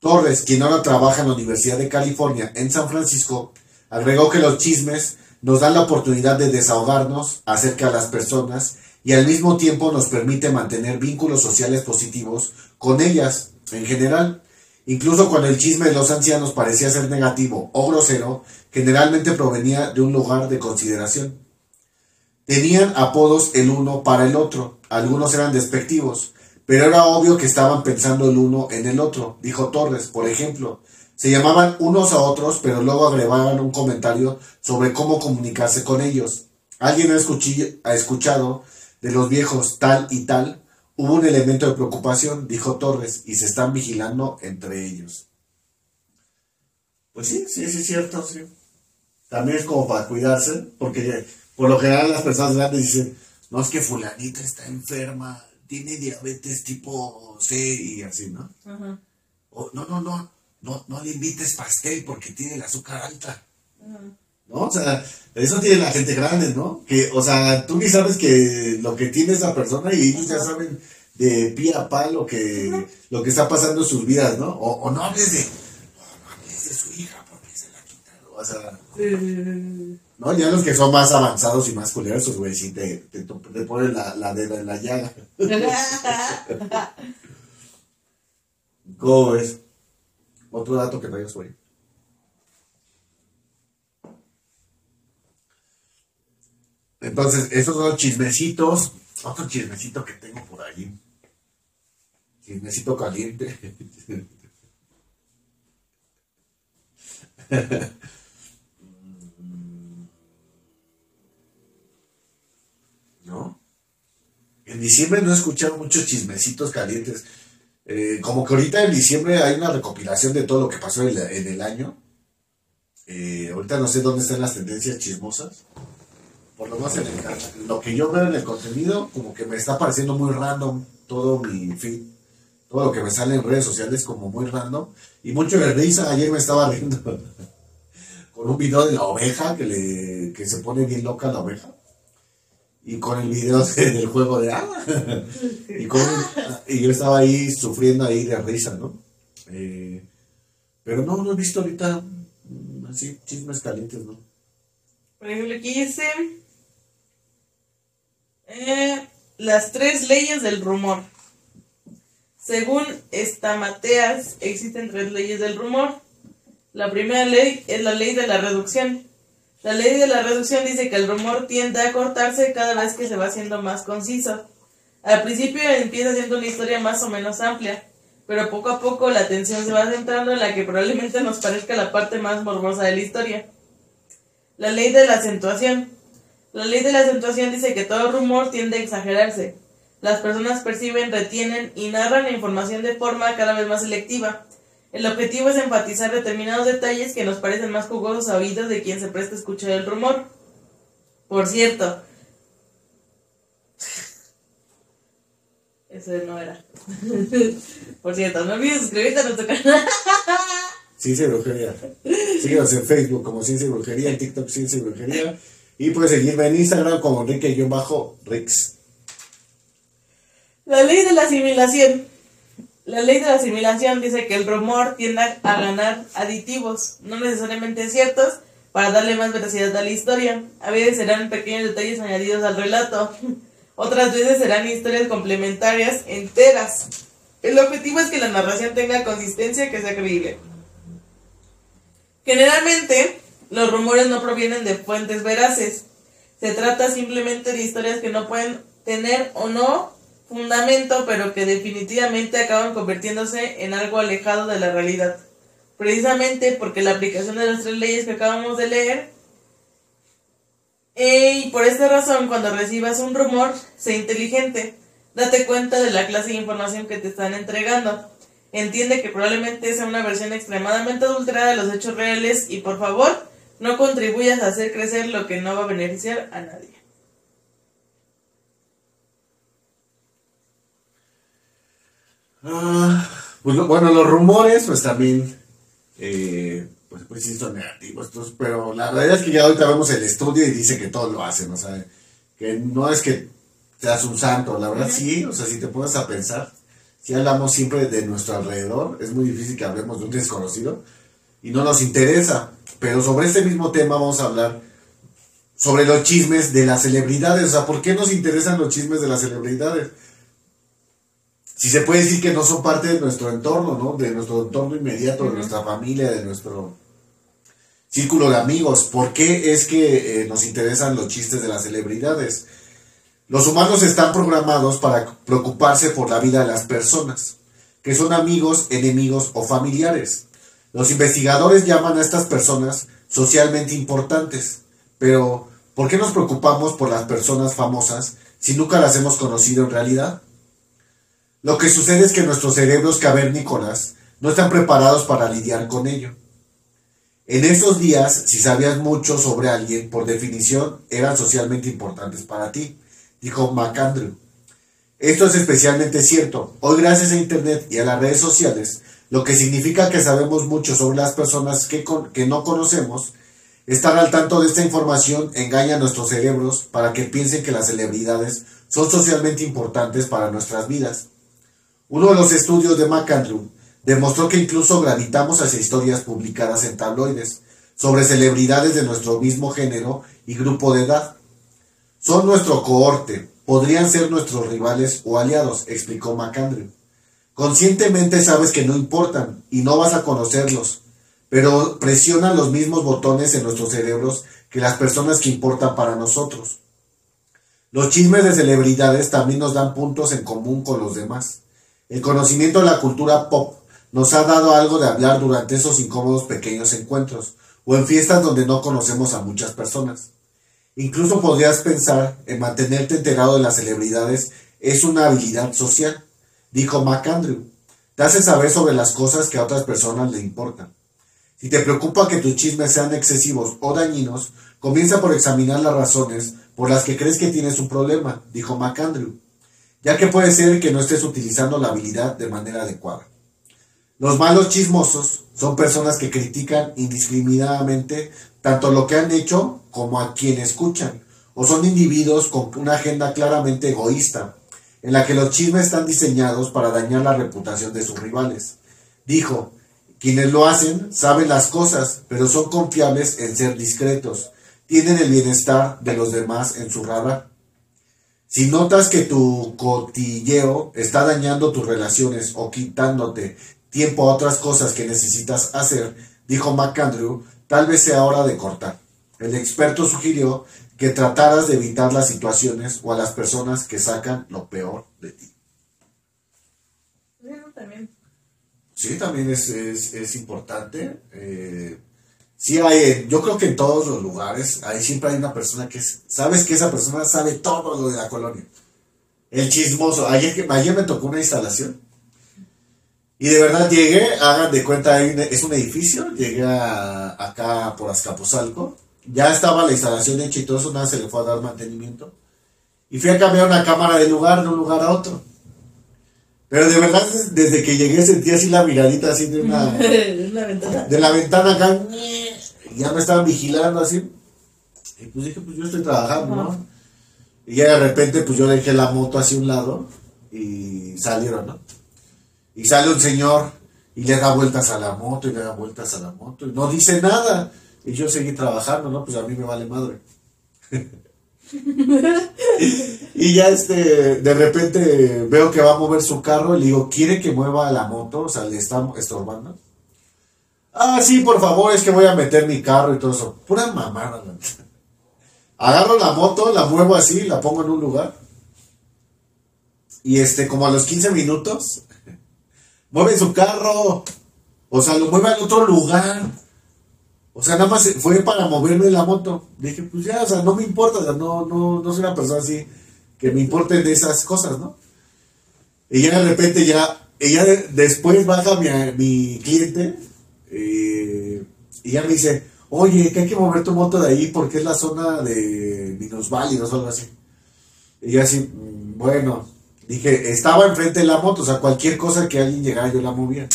Torres, quien ahora trabaja en la Universidad de California en San Francisco, agregó que los chismes nos dan la oportunidad de desahogarnos acerca de las personas y al mismo tiempo nos permite mantener vínculos sociales positivos con ellas en general. Incluso cuando el chisme de los ancianos parecía ser negativo o grosero, generalmente provenía de un lugar de consideración. Tenían apodos el uno para el otro, algunos eran despectivos, pero era obvio que estaban pensando el uno en el otro, dijo Torres, por ejemplo. Se llamaban unos a otros, pero luego agregaban un comentario sobre cómo comunicarse con ellos. Alguien ha, escuchado de los viejos tal y tal. Hubo un elemento de preocupación, dijo Torres, y se están vigilando entre ellos. Pues sí, sí, sí, es cierto, sí. También es como para cuidarse, porque por lo general las personas grandes dicen, no es que fulanita está enferma, tiene diabetes tipo C y así, ¿no? Ajá. O, no, no, no, no, no le invites pastel porque tiene el azúcar alta. ¿No? O sea, eso tiene la gente grande, ¿no? Que, o sea, tú ni sabes que lo que tiene esa persona y ellos ya saben de pie a pa lo que, lo que está pasando en sus vidas, ¿no? O, o no hables de, no, no hables de su hija porque se la quitaron. O sea, ¿no? Ya los que son más avanzados y más culeros, güey, sí te, te, te ponen la, la dedo en la llaga. ¿Cómo ves? Otro dato que traigas por ahí. Entonces, esos son los chismecitos. Otro chismecito que tengo por ahí. Chismecito caliente. ¿No? En diciembre no he escuchado muchos chismecitos calientes. Eh, como que ahorita en diciembre hay una recopilación de todo lo que pasó en, el- en el año. Eh, ahorita no sé dónde están las tendencias chismosas. Por lo menos en el- lo que yo veo en el contenido, como que me está pareciendo muy random todo mi feed. Todo lo que me sale en redes sociales como muy random. Y mucho de. Ayer me estaba riendo con un video de la oveja que, le, que se pone bien loca la oveja. Y con el video de- del juego de ah, y, con- y yo estaba ahí sufriendo ahí de risa, ¿no? Eh, pero no, no he visto ahorita mm, así chismes calientes, ¿no? Por ejemplo, aquí dice eh, las tres leyes del rumor. Según Estamateas, existen tres leyes del rumor. La primera ley es la ley de la reducción. La ley de la reducción dice que el rumor tiende a cortarse cada vez que se va haciendo más conciso. Al principio empieza siendo una historia más o menos amplia, pero poco a poco la atención se va centrando en la que probablemente nos parezca la parte más morbosa de la historia. La ley de la acentuación. La ley de la acentuación dice que todo rumor tiende a exagerarse. Las personas perciben, retienen y narran la información de forma cada vez más selectiva. El objetivo es enfatizar determinados detalles que nos parecen más jugosos a oídos de quien se presta a escuchar el rumor. Por cierto. Eso no era. Por cierto, no olvides suscribirte a nuestro canal. Ciencia y Brujería. Síguenos en Facebook como Ciencia y Brujería, en TikTok Ciencia y Brujería, Y puedes seguirme en Instagram como Enrique-Rix. La ley de la asimilación. La ley de la asimilación dice que el rumor tiende a ganar aditivos, no necesariamente ciertos, para darle más veracidad a la historia. A veces serán pequeños detalles añadidos al relato, otras veces serán historias complementarias enteras. El objetivo es que la narración tenga consistencia que sea creíble. Generalmente, los rumores no provienen de fuentes veraces. Se trata simplemente de historias que no pueden tener o no fundamento, pero que definitivamente acaban convirtiéndose en algo alejado de la realidad. Precisamente porque la aplicación de las tres leyes que acabamos de leer. Y por esta razón, cuando recibas un rumor, sé inteligente. Date cuenta de la clase de información que te están entregando. Entiende que probablemente sea una versión extremadamente adulterada de los hechos reales y por favor, no contribuyas a hacer crecer lo que no va a beneficiar a nadie. Ah, pues bueno, los rumores, pues también, eh, pues, pues sí son negativos, entonces, pero la realidad es que ya ahorita vemos el estudio y dice que todos lo hacen, o sea, que no es que seas un santo, la verdad sí, o sea, si te pones a pensar, si hablamos siempre de nuestro alrededor, es muy difícil que hablemos de un desconocido y no nos interesa, pero sobre este mismo tema vamos a hablar sobre los chismes de las celebridades, o sea, ¿por qué nos interesan los chismes de las celebridades? Si se puede decir que no son parte de nuestro entorno, ¿no? De nuestro entorno inmediato, de nuestra familia, de nuestro círculo de amigos. ¿Por qué es que eh, nos interesan los chistes de las celebridades? Los humanos están programados para preocuparse por la vida de las personas, que son amigos, enemigos o familiares. Los investigadores llaman a estas personas socialmente importantes, pero ¿por qué nos preocupamos por las personas famosas si nunca las hemos conocido en realidad? Lo que sucede es que nuestros cerebros cavernícolas no están preparados para lidiar con ello. En esos días, si sabías mucho sobre alguien, por definición, eran socialmente importantes para ti, dijo McAndrew. Esto es especialmente cierto. Hoy, gracias a Internet y a las redes sociales, lo que significa que sabemos mucho sobre las personas que, con- que no conocemos, estar al tanto de esta información engaña a nuestros cerebros para que piensen que las celebridades son socialmente importantes para nuestras vidas. Uno de los estudios de McAndrew demostró que incluso gravitamos hacia historias publicadas en tabloides sobre celebridades de nuestro mismo género y grupo de edad. Son nuestro cohorte, podrían ser nuestros rivales o aliados, explicó McAndrew. Conscientemente sabes que no importan y no vas a conocerlos, pero presionan los mismos botones en nuestros cerebros que las personas que importan para nosotros. Los chismes de celebridades también nos dan puntos en común con los demás. El conocimiento de la cultura pop nos ha dado algo de hablar durante esos incómodos pequeños encuentros o en fiestas donde no conocemos a muchas personas. Incluso podrías pensar en mantenerte enterado de las celebridades es una habilidad social, dijo McAndrew. Te hace saber sobre las cosas que a otras personas le importan. Si te preocupa que tus chismes sean excesivos o dañinos, comienza por examinar las razones por las que crees que tienes un problema, dijo McAndrew ya que puede ser que no estés utilizando la habilidad de manera adecuada. Los malos chismosos son personas que critican indiscriminadamente tanto lo que han hecho como a quien escuchan, o son individuos con una agenda claramente egoísta, en la que los chismes están diseñados para dañar la reputación de sus rivales. Dijo, quienes lo hacen saben las cosas, pero son confiables en ser discretos, tienen el bienestar de los demás en su radar. Si notas que tu cotilleo está dañando tus relaciones o quitándote tiempo a otras cosas que necesitas hacer, dijo McAndrew, tal vez sea hora de cortar. El experto sugirió que trataras de evitar las situaciones o a las personas que sacan lo peor de ti. Sí, también es, es, es importante. Eh, sí hay, yo creo que en todos los lugares, hay, siempre hay una persona que es, sabes que esa persona sabe todo lo de la colonia. El chismoso. Ayer, que- ayer me tocó una instalación. Y de verdad llegué, hagan de cuenta, hay un- es un edificio, llegué a- acá por Azcapotzalco, ya estaba la instalación hecha y todo eso, nada se le fue a dar mantenimiento. Y fui a cambiar una cámara de lugar, de un lugar a otro. Pero de verdad, des- desde que llegué sentí así la miradita así de una Una ventana. de la ventana acá, ya me estaban vigilando así. Y pues dije, pues yo estoy trabajando, ¿no? Y ya de repente, pues yo dejé la moto hacia un lado y salieron, ¿no? Y sale un señor y le da vueltas a la moto y le da vueltas a la moto y no dice nada. Y yo seguí trabajando, ¿no? Pues a mí me vale madre. y ya este, de repente veo que va a mover su carro y le digo, ¿quiere que mueva la moto? O sea, le está estorbando. Ah, sí, por favor, es que voy a meter mi carro y todo eso. Pura mamada. Agarro la moto, la muevo así, la pongo en un lugar. Y este, como a los 15 minutos, mueve su carro. O sea, lo mueve al otro lugar. O sea, nada más fue para moverme la moto. Dije, pues ya, o sea, no me importa, no, no, no soy una persona así que me importen de esas cosas, ¿no? Y ya de repente ya, y ya de- después baja mi, mi cliente y ya me dice, oye, que hay que mover tu moto de ahí porque es la zona de minusválidos o algo así. Y yo así, "Mm, bueno, dije, estaba enfrente de la moto, o sea, cualquier cosa que alguien llegara yo la movía.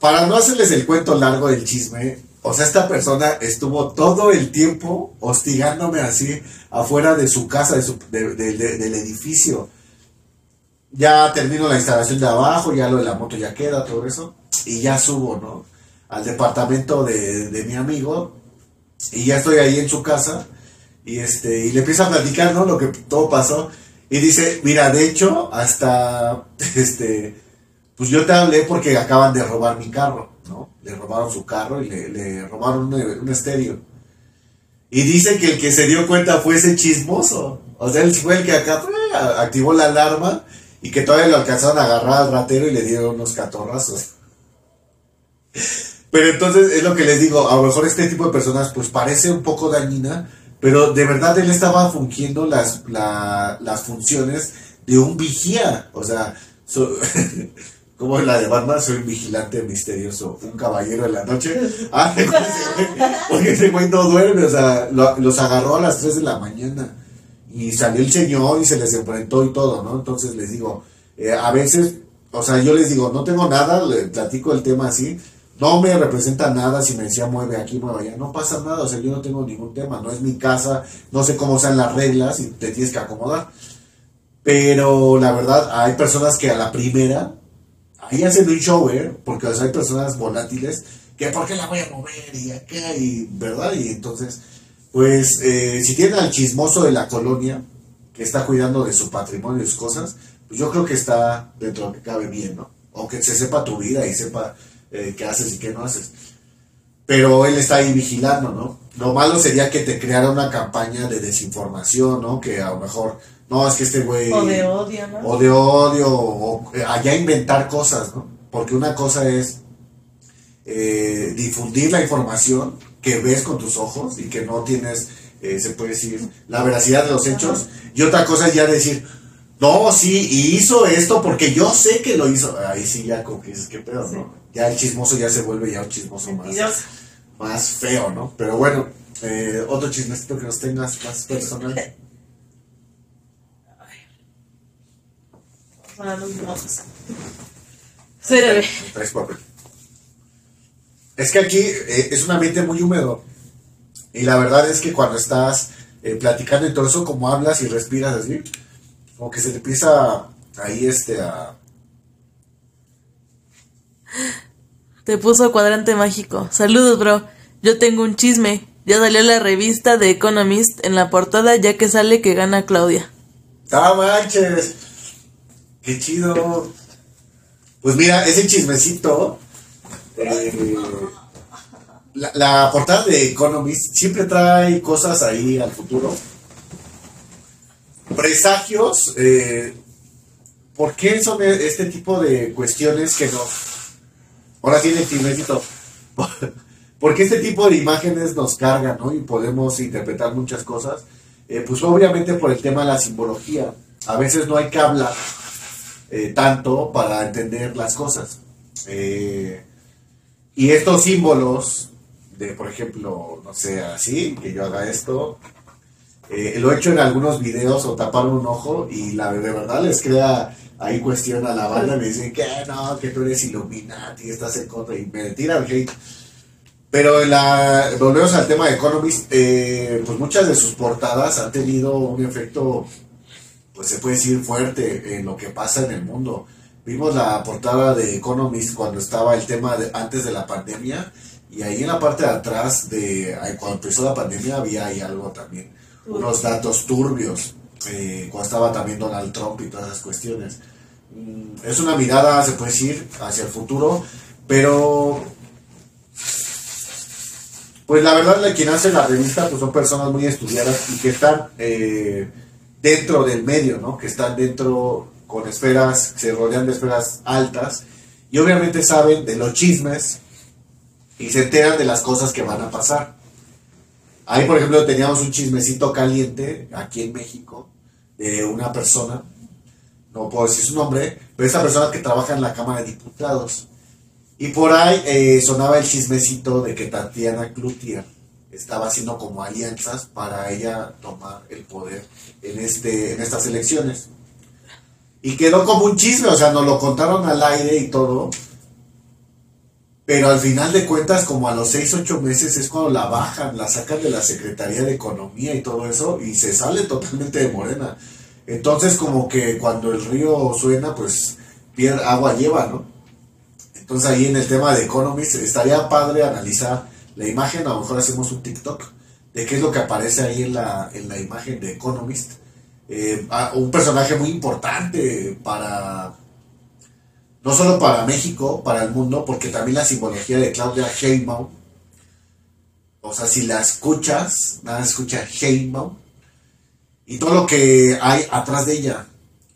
Para no hacerles el cuento largo del chisme, o sea, esta persona estuvo todo el tiempo hostigándome así afuera de su casa, de su- de- de- de- del edificio. Ya termino la instalación de abajo, ya lo de la moto ya queda, todo eso, y ya subo, ¿no? Al departamento de, de mi amigo, y ya estoy ahí en su casa, y este, y le empieza a platicar, ¿no? Lo que todo pasó, y dice, mira, de hecho, hasta, este, pues yo te hablé porque acaban de robar mi carro, ¿no? Le robaron su carro y le, le robaron un, un estéreo. Y dice que el que se dio cuenta fue ese chismoso. O sea, él fue el que acá ¡ah! activó la alarma y que todavía lo alcanzaron a agarrar al ratero y le dieron unos catorrazos. Pero entonces es lo que les digo, a lo mejor este tipo de personas pues parece un poco dañina, pero de verdad él estaba fungiendo las, la- las funciones de un vigía. O sea, so- como la de Batman, soy un vigilante misterioso, un caballero de la noche. Ah, porque ese güey- no duerme, o sea, lo- los agarró a las 3 de la mañana y salió el señor y se les enfrentó y todo, ¿no? Entonces les digo, eh, a veces, o sea, yo les digo, no tengo nada, le platico el tema así, no me representa nada si me decía mueve aquí, mueve allá, no pasa nada, o sea, yo no tengo ningún tema, no es mi casa, no sé cómo sean las reglas y te tienes que acomodar. Pero la verdad, hay personas que a la primera, ahí hacen un show, ¿eh? Porque o hay personas volátiles que, ¿por qué la voy a mover? Y acá, y, ¿verdad? Y entonces, pues, eh, si tienen al chismoso de la colonia, que está cuidando de su patrimonio y sus cosas, pues yo creo que está dentro de que cabe bien, ¿no? O que se sepa tu vida y sepa eh, qué haces y qué no haces. Pero él está ahí vigilando, ¿no? Lo malo sería que te creara una campaña de desinformación, ¿no? Que a lo mejor, no, es que este güey... O de odio, ¿no? O de odio, o eh, allá inventar cosas, ¿no? Porque una cosa es eh, difundir la información que ves con tus ojos y que no tienes, eh, se puede decir, la veracidad de los hechos. Y otra cosa es ya decir, no, sí, y hizo esto porque yo sé que lo hizo. Ahí sí, ya como que dices, qué pedo, ¿no? Ya el chismoso ya se vuelve ya un chismoso más, más feo, ¿no? Pero bueno, eh, otro chismecito que nos tengas más personal. Para los mozos. Espérame. Traes papel. Es que aquí eh, es un ambiente muy húmedo. Y la verdad es que cuando estás eh, platicando y todo eso, como hablas y respiras así, como que se te empieza ahí este a... Te puso cuadrante mágico. Saludos, bro. Yo tengo un chisme. Ya salió la revista de Economist en la portada ya que sale que gana Claudia. ¡Ah, manches! ¡Qué chido! Pues mira, ese chismecito... eh, la, la portada de Economist siempre trae cosas ahí al futuro. Presagios. eh, ¿Por qué son e- este tipo de cuestiones que no... Ahora sí, el chismecito. Porque este tipo de imágenes nos cargan, ¿no? Y podemos interpretar muchas cosas. Eh, pues obviamente por el tema de la simbología. A veces no hay que hablar eh, tanto para entender las cosas. Eh, y estos símbolos de, por ejemplo, no sé, así, que yo haga esto, eh, lo he hecho en algunos videos o tapar un ojo y la de verdad les crea ahí cuestión a la banda, me dicen que no, que tú eres Illuminati, estás en contra y me tiran hate. Pero la, volvemos al tema de Economist, eh, pues muchas de sus portadas han tenido un efecto, pues se puede decir fuerte en lo que pasa en el mundo. Vimos la portada de Economist cuando estaba el tema de, antes de la pandemia y ahí en la parte de atrás de cuando empezó la pandemia había ahí algo también, unos datos turbios, eh, cuando estaba también Donald Trump y todas esas cuestiones. Mm, Es una mirada, se puede decir, hacia el futuro, pero pues la verdad, quien hace la revista pues son personas muy estudiadas y que están eh, dentro del medio, ¿no? Que están dentro con esferas, se rodean de esferas altas y obviamente saben de los chismes y se enteran de las cosas que van a pasar. Ahí, por ejemplo, teníamos un chismecito caliente aquí en México de una persona, no puedo decir su nombre, pero esa persona que trabaja en la Cámara de Diputados. Y por ahí eh, sonaba el chismecito de que Tatiana Cloutier estaba haciendo como alianzas para ella tomar el poder en, este, en estas elecciones. Y quedó como un chisme, o sea, nos lo contaron al aire y todo. Pero al final de cuentas, como a los 6, 8 meses es cuando la bajan, la sacan de la Secretaría de Economía y todo eso, y se sale totalmente de Morena. Entonces, como que cuando el río suena, pues agua lleva, ¿no? Entonces ahí en el tema de Economist estaría padre analizar la imagen, a lo mejor hacemos un TikTok de qué es lo que aparece ahí en la, en la imagen de Economist. Eh, un personaje muy importante para, no solo para México, para el mundo, porque también la simbología de Claudia Sheinbaum, o sea, si la escuchas, nada escucha Sheinbaum, y todo lo que hay atrás de ella.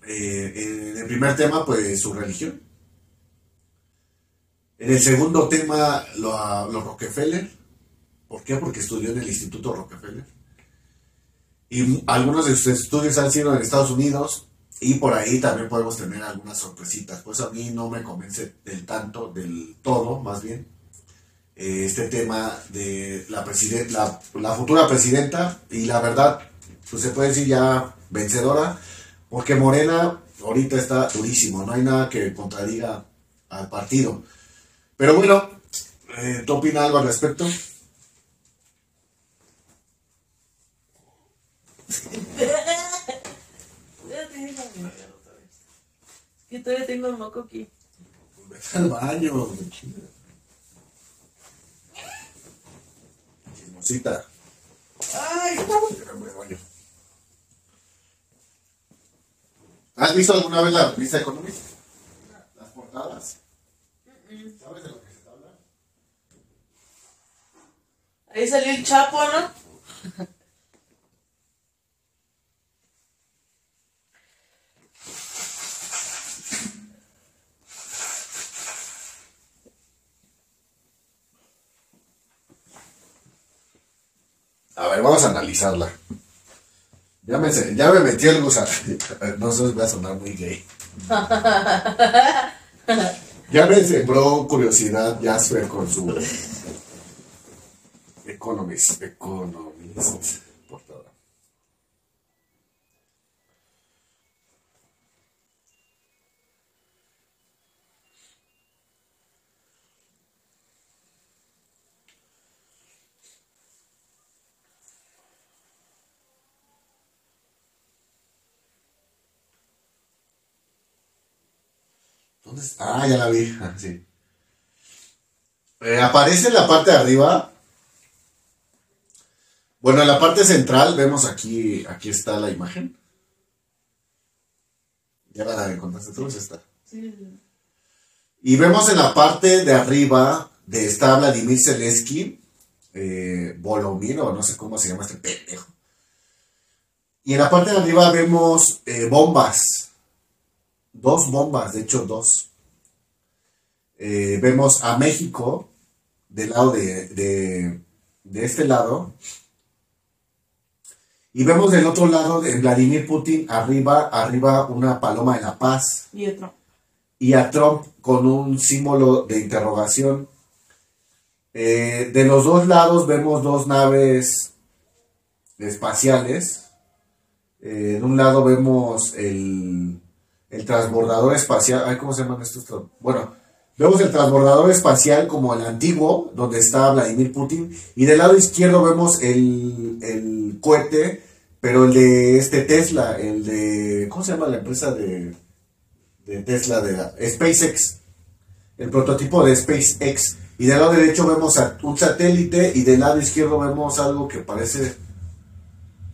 Eh, en el primer tema, pues su religión. En el segundo tema, lo- los Rockefeller. ¿Por qué? Porque estudió en el Instituto Rockefeller. Y algunos de sus estudios han sido en Estados Unidos. Y por ahí también podemos tener algunas sorpresitas. Pues a mí no me convence del tanto, del todo, más bien, eh, este tema de la, la, la futura presidenta. Y la verdad, pues se puede decir ya vencedora. Porque Morena ahorita está durísimo. No hay nada que contradiga al partido. Pero bueno, eh, ¿tú opinas algo al respecto? Yo todavía tengo el moco aquí. Vete al baño. Chismosita. Ay, baño. ¿Has visto alguna vez la revista Economist? Las portadas. ¿Sabes de lo que se habla? Ahí salió el Chapo, ¿no? A ver, Ya me, ya me metí el gusano. No sé, voy a sonar muy gay. Ya me sembró curiosidad Jasper con su Economist. Economist. Portada. ¿Dónde está? Ah, ya la vi. Ah, sí. Eh, aparece en la parte de arriba. Bueno, en la parte central vemos aquí, aquí está la imagen. Ya la encontraste tú, está. Sí. Y vemos en la parte de arriba de está Vladimir Zelensky, eh, Volomiro, no sé cómo se llama este pendejo. Y en la parte de arriba vemos eh, bombas, dos bombas, de hecho dos. Eh, vemos a México del lado de, de, de este lado. Y vemos del otro lado de Vladimir Putin arriba, arriba una paloma de la paz Y otro. y a Trump con un símbolo de interrogación. Eh, de los dos lados vemos dos naves espaciales. Eh, en un lado vemos el, el transbordador espacial. Ay, ¿Cómo se llaman estos? Bueno, Vemos el transbordador espacial como el antiguo, donde está Vladimir Putin. Y del lado izquierdo vemos el, el cohete, pero el de este Tesla, el de... ¿Cómo se llama la empresa de, de Tesla? De SpaceX. El prototipo de SpaceX. Y del lado derecho vemos un satélite y del lado izquierdo vemos algo que parece...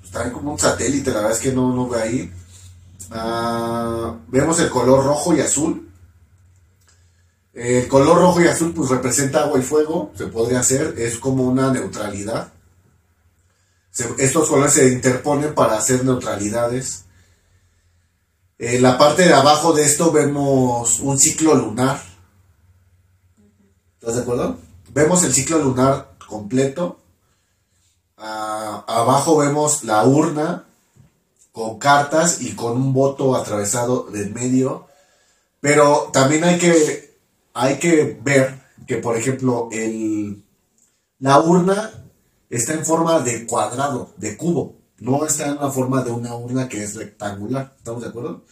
Está como un satélite, la verdad es que no, no veo ahí. Ah, vemos el color rojo y azul. El color rojo y azul pues representa agua y fuego, se podría hacer, es como una neutralidad. estos colores se interponen para hacer neutralidades. En la parte de abajo de esto vemos un ciclo lunar. ¿Estás de acuerdo? Vemos el ciclo lunar completo. Ah, abajo vemos la urna con cartas y con un voto atravesado del medio. Pero también hay que hay que ver que, por ejemplo, el, la urna está en forma de cuadrado, de cubo. No está en la forma de una urna que es rectangular. ¿Estamos de acuerdo?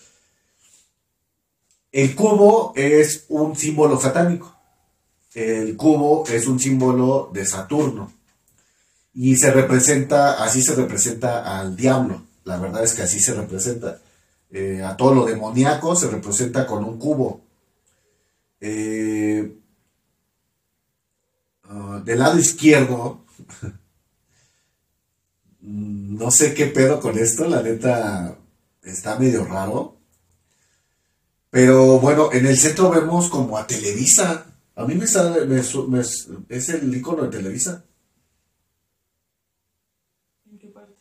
El cubo es un símbolo satánico. El cubo es un símbolo de Saturno. Y se representa, así se representa al diablo. La verdad es que así se representa. Eh, a todo lo demoníaco se representa con un cubo. Eh, ah, del lado izquierdo, no sé qué pedo con esto, la neta está medio raro. Pero bueno, en el centro vemos como a Televisa. A mí me sale, es el icono de Televisa. ¿En qué parte?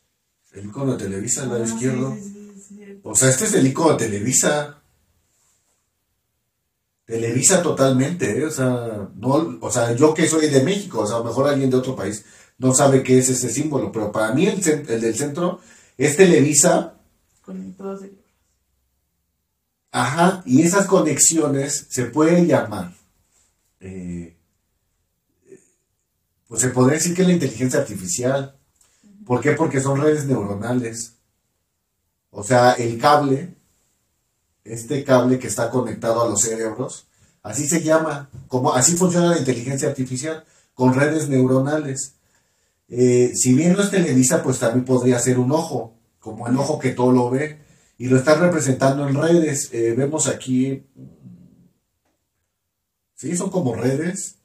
El icono de Televisa, al lado Ah, izquierdo. sí, sí, sí, sí. O sea, este es el icono de Televisa. Televisa totalmente, ¿eh? o sea, no, o sea, yo que soy de México, o sea, a lo mejor alguien de otro país no sabe qué es ese símbolo, pero para mí el, del centro es Televisa, Con todas el- ajá, y esas conexiones se pueden llamar, eh, pues se podría decir que es la inteligencia artificial. ¿Por qué? Porque son redes neuronales. O sea, el cable, este cable que está conectado a los cerebros, así se llama, como así funciona la inteligencia artificial, con redes neuronales. Eh, si bien no es Televisa, pues también podría ser un ojo, como el ojo que todo lo ve, y lo están representando en redes. Eh, vemos aquí, sí, son como redes.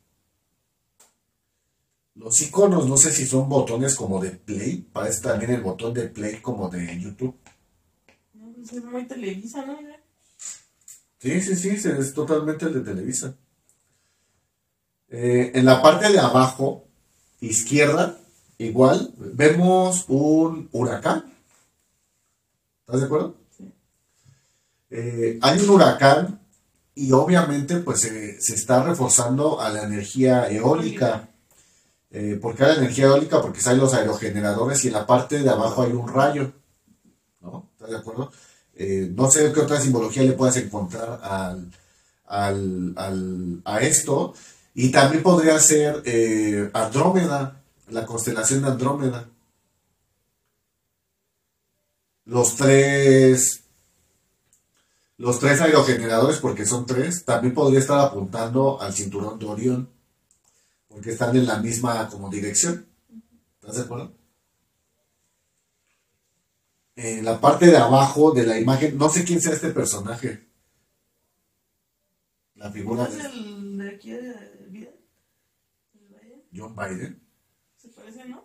Los iconos, no sé si son botones como de play, parece también el botón de play como de YouTube. No, pues es muy televisa, ¿no? Sí, sí, sí, sí, es totalmente el de Televisa. Eh, en la parte de abajo, izquierda, igual, vemos un huracán. ¿Estás de acuerdo? Eh, hay un huracán y obviamente pues se, se está reforzando a la energía eólica. Eh, ¿Por qué a la energía eólica? Porque salen los aerogeneradores y en la parte de abajo hay un rayo. ¿No? ¿Estás de acuerdo? Eh, no sé qué otra simbología le puedas encontrar al, al- al- a esto. Y también podría ser eh, Andrómeda, la constelación de Andrómeda. Los tres, los tres aerogeneradores, porque son tres, también podría estar apuntando al cinturón de Orión, porque están en la misma como dirección. ¿Estás de acuerdo? En la parte de abajo de la imagen, no sé quién sea este personaje. La figura ¿No es de el de aquí de vida? ¿El Biden? John Biden. ¿Se parece, no?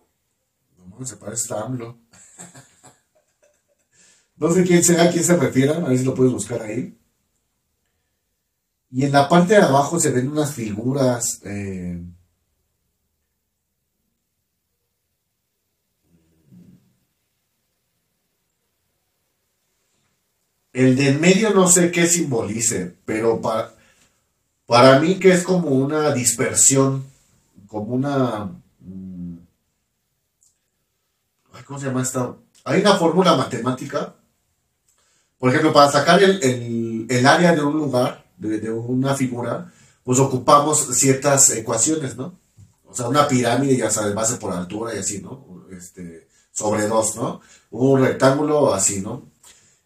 No se parece a AMLO. no sé quién sea, a quién se refieran, a ver si lo puedes buscar ahí. Y en la parte de abajo se ven unas figuras. eh, El de en medio no sé qué simbolice, pero para, para mí que es como una dispersión, como una... mm, ¿Cómo se llama esta? Hay una fórmula matemática. Por ejemplo, para sacar el, el- el área de un lugar, de, de una figura, pues ocupamos ciertas ecuaciones, ¿no? O sea, una pirámide, ya sabes, base por altura y así, ¿no? Este, sobre dos, ¿no? Un rectángulo así, ¿no?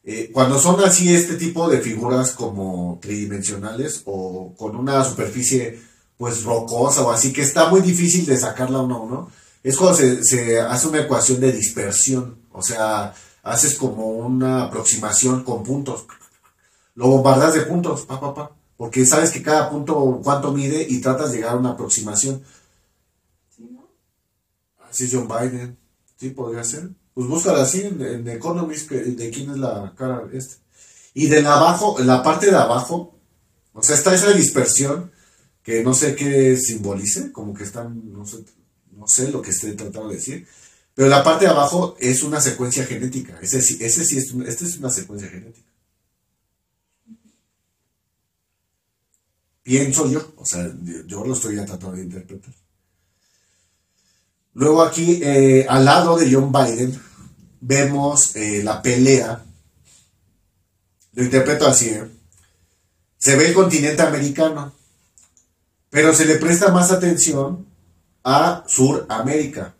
Eh, cuando son así este tipo de figuras como tridimensionales o con una superficie pues rocosa o así que está muy difícil de sacarla uno a uno, es cuando se, se hace una ecuación de dispersión, o sea, haces como una aproximación con puntos, lo bombardas de puntos, pa, pa, pa, porque sabes que cada punto cuánto mide y tratas de llegar a una aproximación. Así es John Biden, sí, podría ser. Pues búscala así en, en Economist, que- de quién es la cara este. Y de abajo, en la parte de abajo, o sea, está esa dispersión que no sé qué simbolice, como que están, no sé, no sé lo que esté tratando de decir, pero la parte de abajo es una secuencia genética, ese ese sí es, es una secuencia genética. Pienso yo, o sea, yo lo estoy ya tratando de interpretar. Luego aquí, eh, al lado de John Biden, vemos eh, la pelea, lo interpreto así, ¿eh? se ve el continente americano, pero se le presta más atención a Suramérica,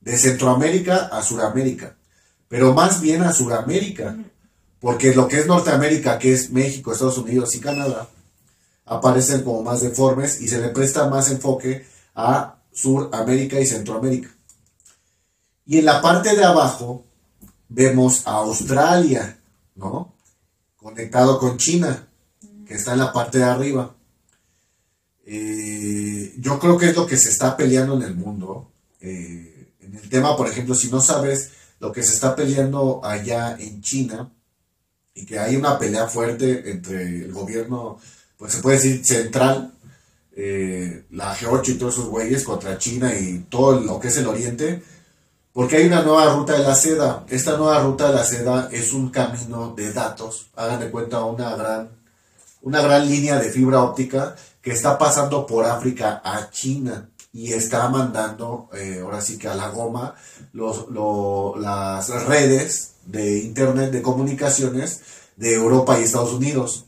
de Centroamérica a Suramérica, pero más bien a Suramérica, porque lo que es Norteamérica, que es México, Estados Unidos y Canadá, aparecen como más deformes y se le presta más enfoque a Suramérica y Centroamérica. Y en la parte de abajo vemos a Australia, ¿no? Conectado con China, que está en la parte de arriba. Eh, yo creo que es lo que se está peleando en el mundo. Eh, en el tema, por ejemplo, si no sabes lo que se está peleando allá en China, y que hay una pelea fuerte entre el gobierno, pues se puede decir central, eh, la G8 y todos esos güeyes contra China y todo lo que es el oriente, porque hay una nueva ruta de la seda. Esta nueva ruta de la seda es un camino de datos, hagan de cuenta una gran, una gran línea de fibra óptica que está pasando por África a China y está mandando, eh, ahora sí que a la goma, las redes de Internet de comunicaciones de Europa y Estados Unidos.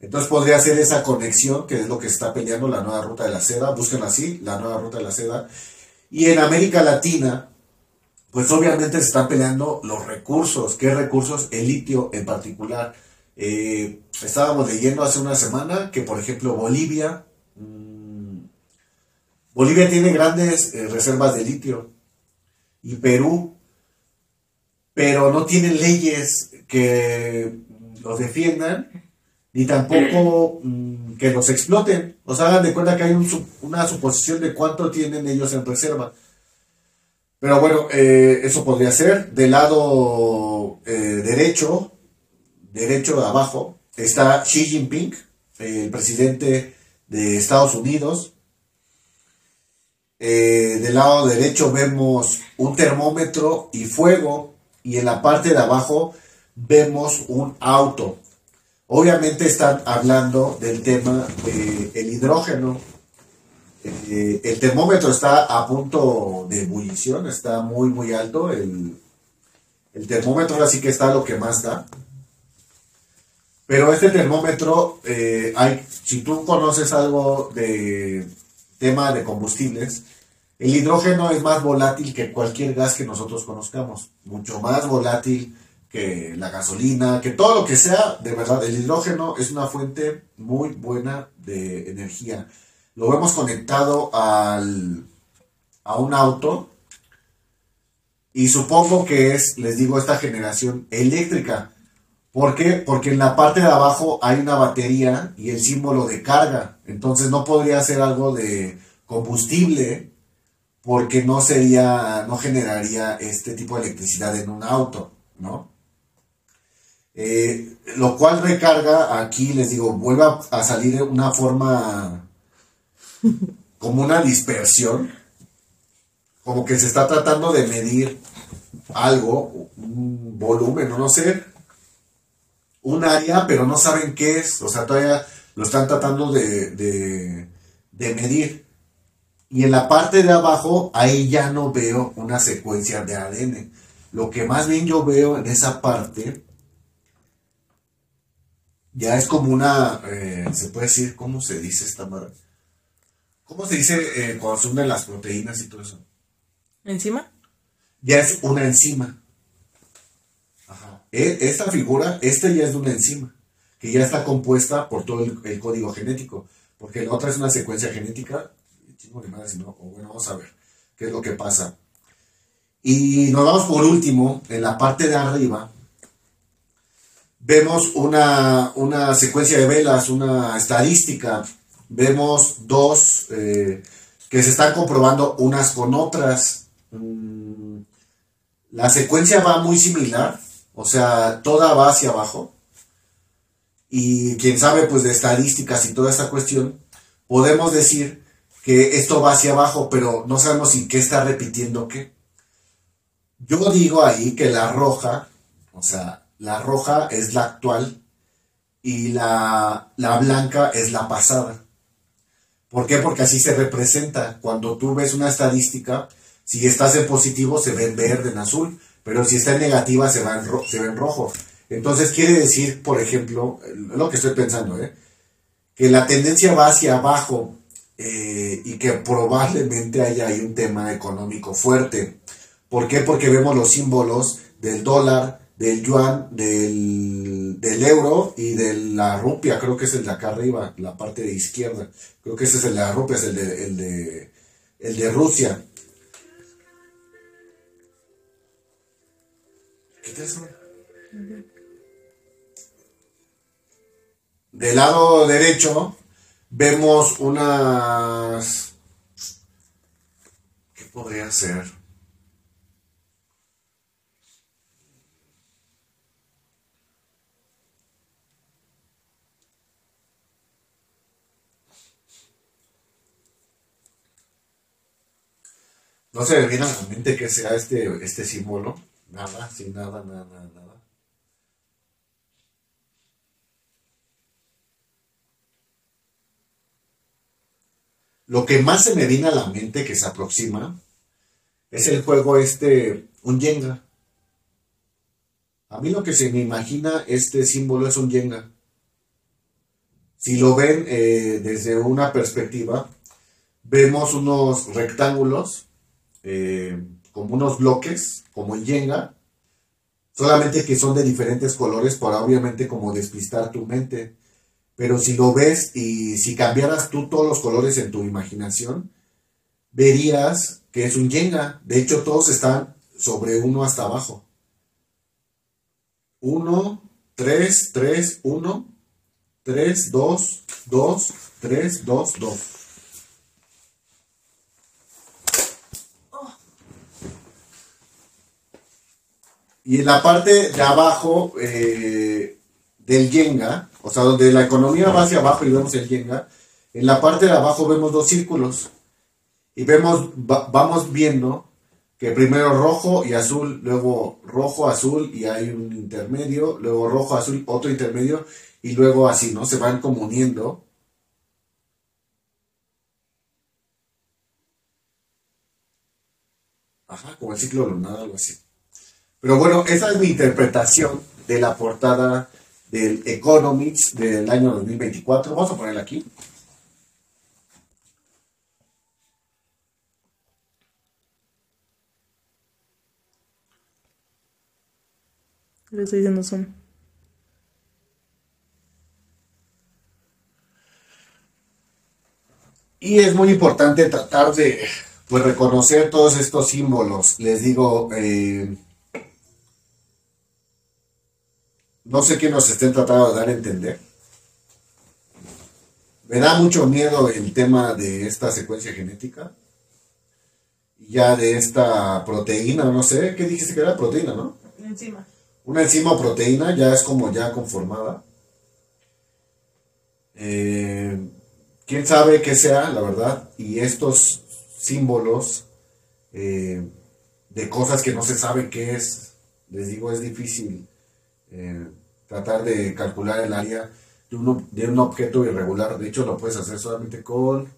Entonces podría ser esa conexión, que es lo que está peleando la nueva ruta de la seda, busquen así, la nueva ruta de la seda. Y en América Latina, pues obviamente se están peleando los recursos. ¿Qué recursos? El litio en particular. Eh, estábamos leyendo hace una semana que, por ejemplo, Bolivia, mm, Bolivia tiene grandes eh, reservas de litio y Perú, pero no tienen leyes que los defiendan ni tampoco mm, que los exploten. O sea, hagan de cuenta que hay un una suposición de cuánto tienen ellos en reserva. Pero bueno, eh, eso podría ser. Del lado eh, derecho, derecho de abajo, está Xi Jinping, el presidente de Estados Unidos. Eh, del lado derecho vemos un termómetro y fuego. Y en la parte de abajo vemos un auto. Obviamente están hablando del tema del hidrógeno. Eh, el termómetro está a punto de ebullición, está muy, muy alto. El, el termómetro ahora que está lo que más da. Pero este termómetro, eh, hay, si tú conoces algo de tema de combustibles, el hidrógeno es más volátil que cualquier gas que nosotros conozcamos, mucho más volátil que la gasolina, que todo lo que sea, de verdad, el hidrógeno es una fuente muy buena de energía. Lo vemos conectado al, a un auto y supongo que es, les digo, esta generación eléctrica. ¿Por qué? Porque en la parte de abajo hay una batería y el símbolo de carga. Entonces no podría ser algo de combustible porque no sería, no generaría este tipo de electricidad en un auto, ¿no? Eh, lo cual recarga, aquí les digo, vuelve a, salir una forma como una dispersión, como que se está tratando de medir algo, un volumen, no sé, un área, pero no saben qué es, o sea, todavía lo están tratando de, de, de medir. Y en la parte de abajo, ahí ya no veo una secuencia de ADN. Lo que más bien yo veo en esa parte, ya es como una, eh, se puede decir, ¿cómo se dice esta madre? ¿Cómo se dice eh, cuando se unen las proteínas y todo eso? ¿Encima? Ya es una enzima. Ajá. e- esta figura, este ya es de una enzima, que ya está compuesta por todo el, el código genético, porque la otra es una secuencia genética, chingo de madre si no, o bueno, vamos a ver qué es lo que pasa. Y nos vamos por último, en la parte de arriba, vemos una, una secuencia de velas, una estadística, vemos dos eh, que se están comprobando unas con otras. Mm, la secuencia va muy similar, o sea, toda va hacia abajo. Y quien sabe pues de estadísticas y toda esta cuestión, podemos decir que esto va hacia abajo, pero no sabemos si qué está repitiendo qué. Yo digo ahí que la roja, o sea, la roja es la actual y la, la blanca es la pasada. ¿Por qué? Porque así se representa. Cuando tú ves una estadística, si estás en positivo se ve en verde, en azul, pero si está en negativa se, ve en rojo. Entonces quiere decir, por ejemplo, lo que estoy pensando, ¿eh? que la tendencia va hacia abajo eh, y que probablemente haya ahí un tema económico fuerte. ¿Por qué? Porque vemos los símbolos del dólar, del yuan, del, del euro y de la rupia, creo que es el de acá arriba, la parte de izquierda. Creo que ese es el de la rupia, es el de, el de, el de Rusia. ¿Qué hace? Del lado derecho vemos unas... ¿Qué podría ser? No se me viene a la mente que sea este, este símbolo. Nada, sin nada, nada, nada, nada. Lo que más se me viene a la mente que se aproxima es el juego este, un Jenga. A mí lo que se me imagina este símbolo es un Jenga. Si lo ven eh, desde una perspectiva, vemos unos rectángulos, eh, como unos bloques, como el Jenga, solamente que son de diferentes colores para obviamente como despistar tu mente. Pero si lo ves y si cambiaras tú todos los colores en tu imaginación, verías que es un Jenga. De hecho, todos están sobre uno hasta abajo. Uno, tres, tres, uno, tres, dos, dos, tres, dos, dos. Y en la parte de abajo eh, del Jenga, o sea, donde la economía va hacia abajo y vemos el Jenga, en la parte de abajo vemos dos círculos. Y vemos, va- vamos viendo que primero rojo y azul, luego rojo, azul y hay un intermedio, luego rojo, azul, otro intermedio y luego así, ¿no? Se van como uniendo. Ajá, como el ciclo lunar, algo así. Pero bueno, esa es mi interpretación de la portada del Economics del año 2024. Vamos a ponerla aquí. Le estoy diciendo zoom. Y es muy importante tratar de pues, reconocer todos estos símbolos. Les digo, eh, no sé qué nos estén tratando de dar a entender. Me da mucho miedo el tema de esta secuencia genética. Y ya de esta proteína, no sé, ¿qué dijiste que era proteína, no? Encima. Una enzima o proteína ya es como ya conformada. Eh, Quién sabe qué sea, la verdad. Y estos símbolos eh, de cosas que no se sabe qué es, les digo, es difícil eh, tratar de calcular el área de un, de un objeto irregular. De hecho, lo puedes hacer solamente con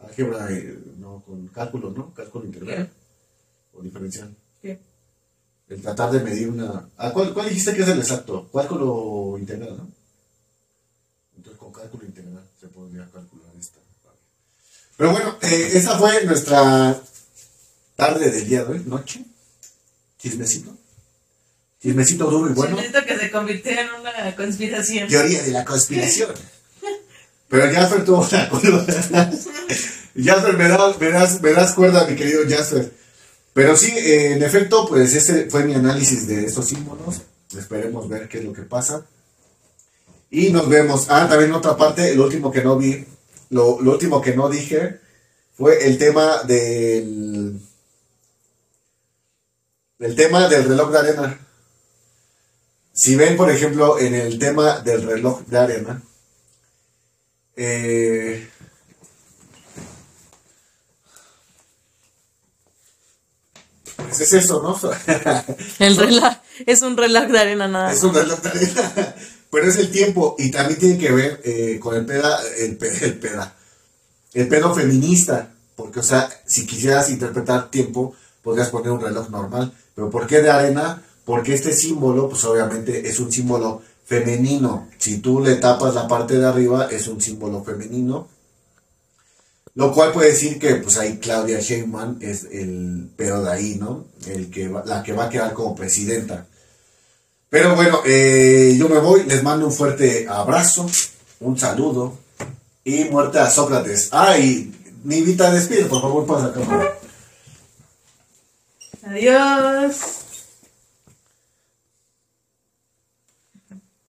álgebra, eh, no, con cálculo, ¿no? Cálculo integral o diferencial. ¿Qué? El tratar de medir una... Ah, ¿cuál, cuál dijiste que es el exacto? Cálculo integral, ¿no? Entonces con cálculo integral se podría calcular esta. Pero bueno, eh, esa fue nuestra tarde del día de hoy, noche, chismecito. Chismecito duro y bueno. Chismecito que se convirtió en una conspiración. Teoría de la conspiración. Pero Jasper tuvo la culpa. Jasper, me das, me, das, me das cuerda, mi querido Jasper. Pero sí, eh, en efecto, pues ese fue mi análisis de estos símbolos. Esperemos ver qué es lo que pasa. Y nos vemos. Ah, también otra parte, lo último que no vi, lo, lo último que no dije fue el tema del. El tema del reloj de arena. Si ven, por ejemplo, en el tema del reloj de arena, eh, pues es eso, ¿no? El reloj es un reloj de arena nada Es un reloj de arena, pero es el tiempo y también tiene que ver eh, con el peda, el, el peda, el pedo feminista, porque o sea, si quisieras interpretar tiempo, podrías poner un reloj normal, pero ¿por qué de arena? Porque este símbolo, pues obviamente es un símbolo femenino. Si tú le tapas la parte de arriba, es un símbolo femenino. Lo cual puede decir que pues ahí Claudia Sheinbaum es el peor de ahí, ¿no? El que va- la que va a quedar como presidenta. Pero bueno, eh, yo me voy, les mando un fuerte abrazo, un saludo y muerte a Sócrates. Ay, Nivita, despide, por favor, pasa cámara. Adiós.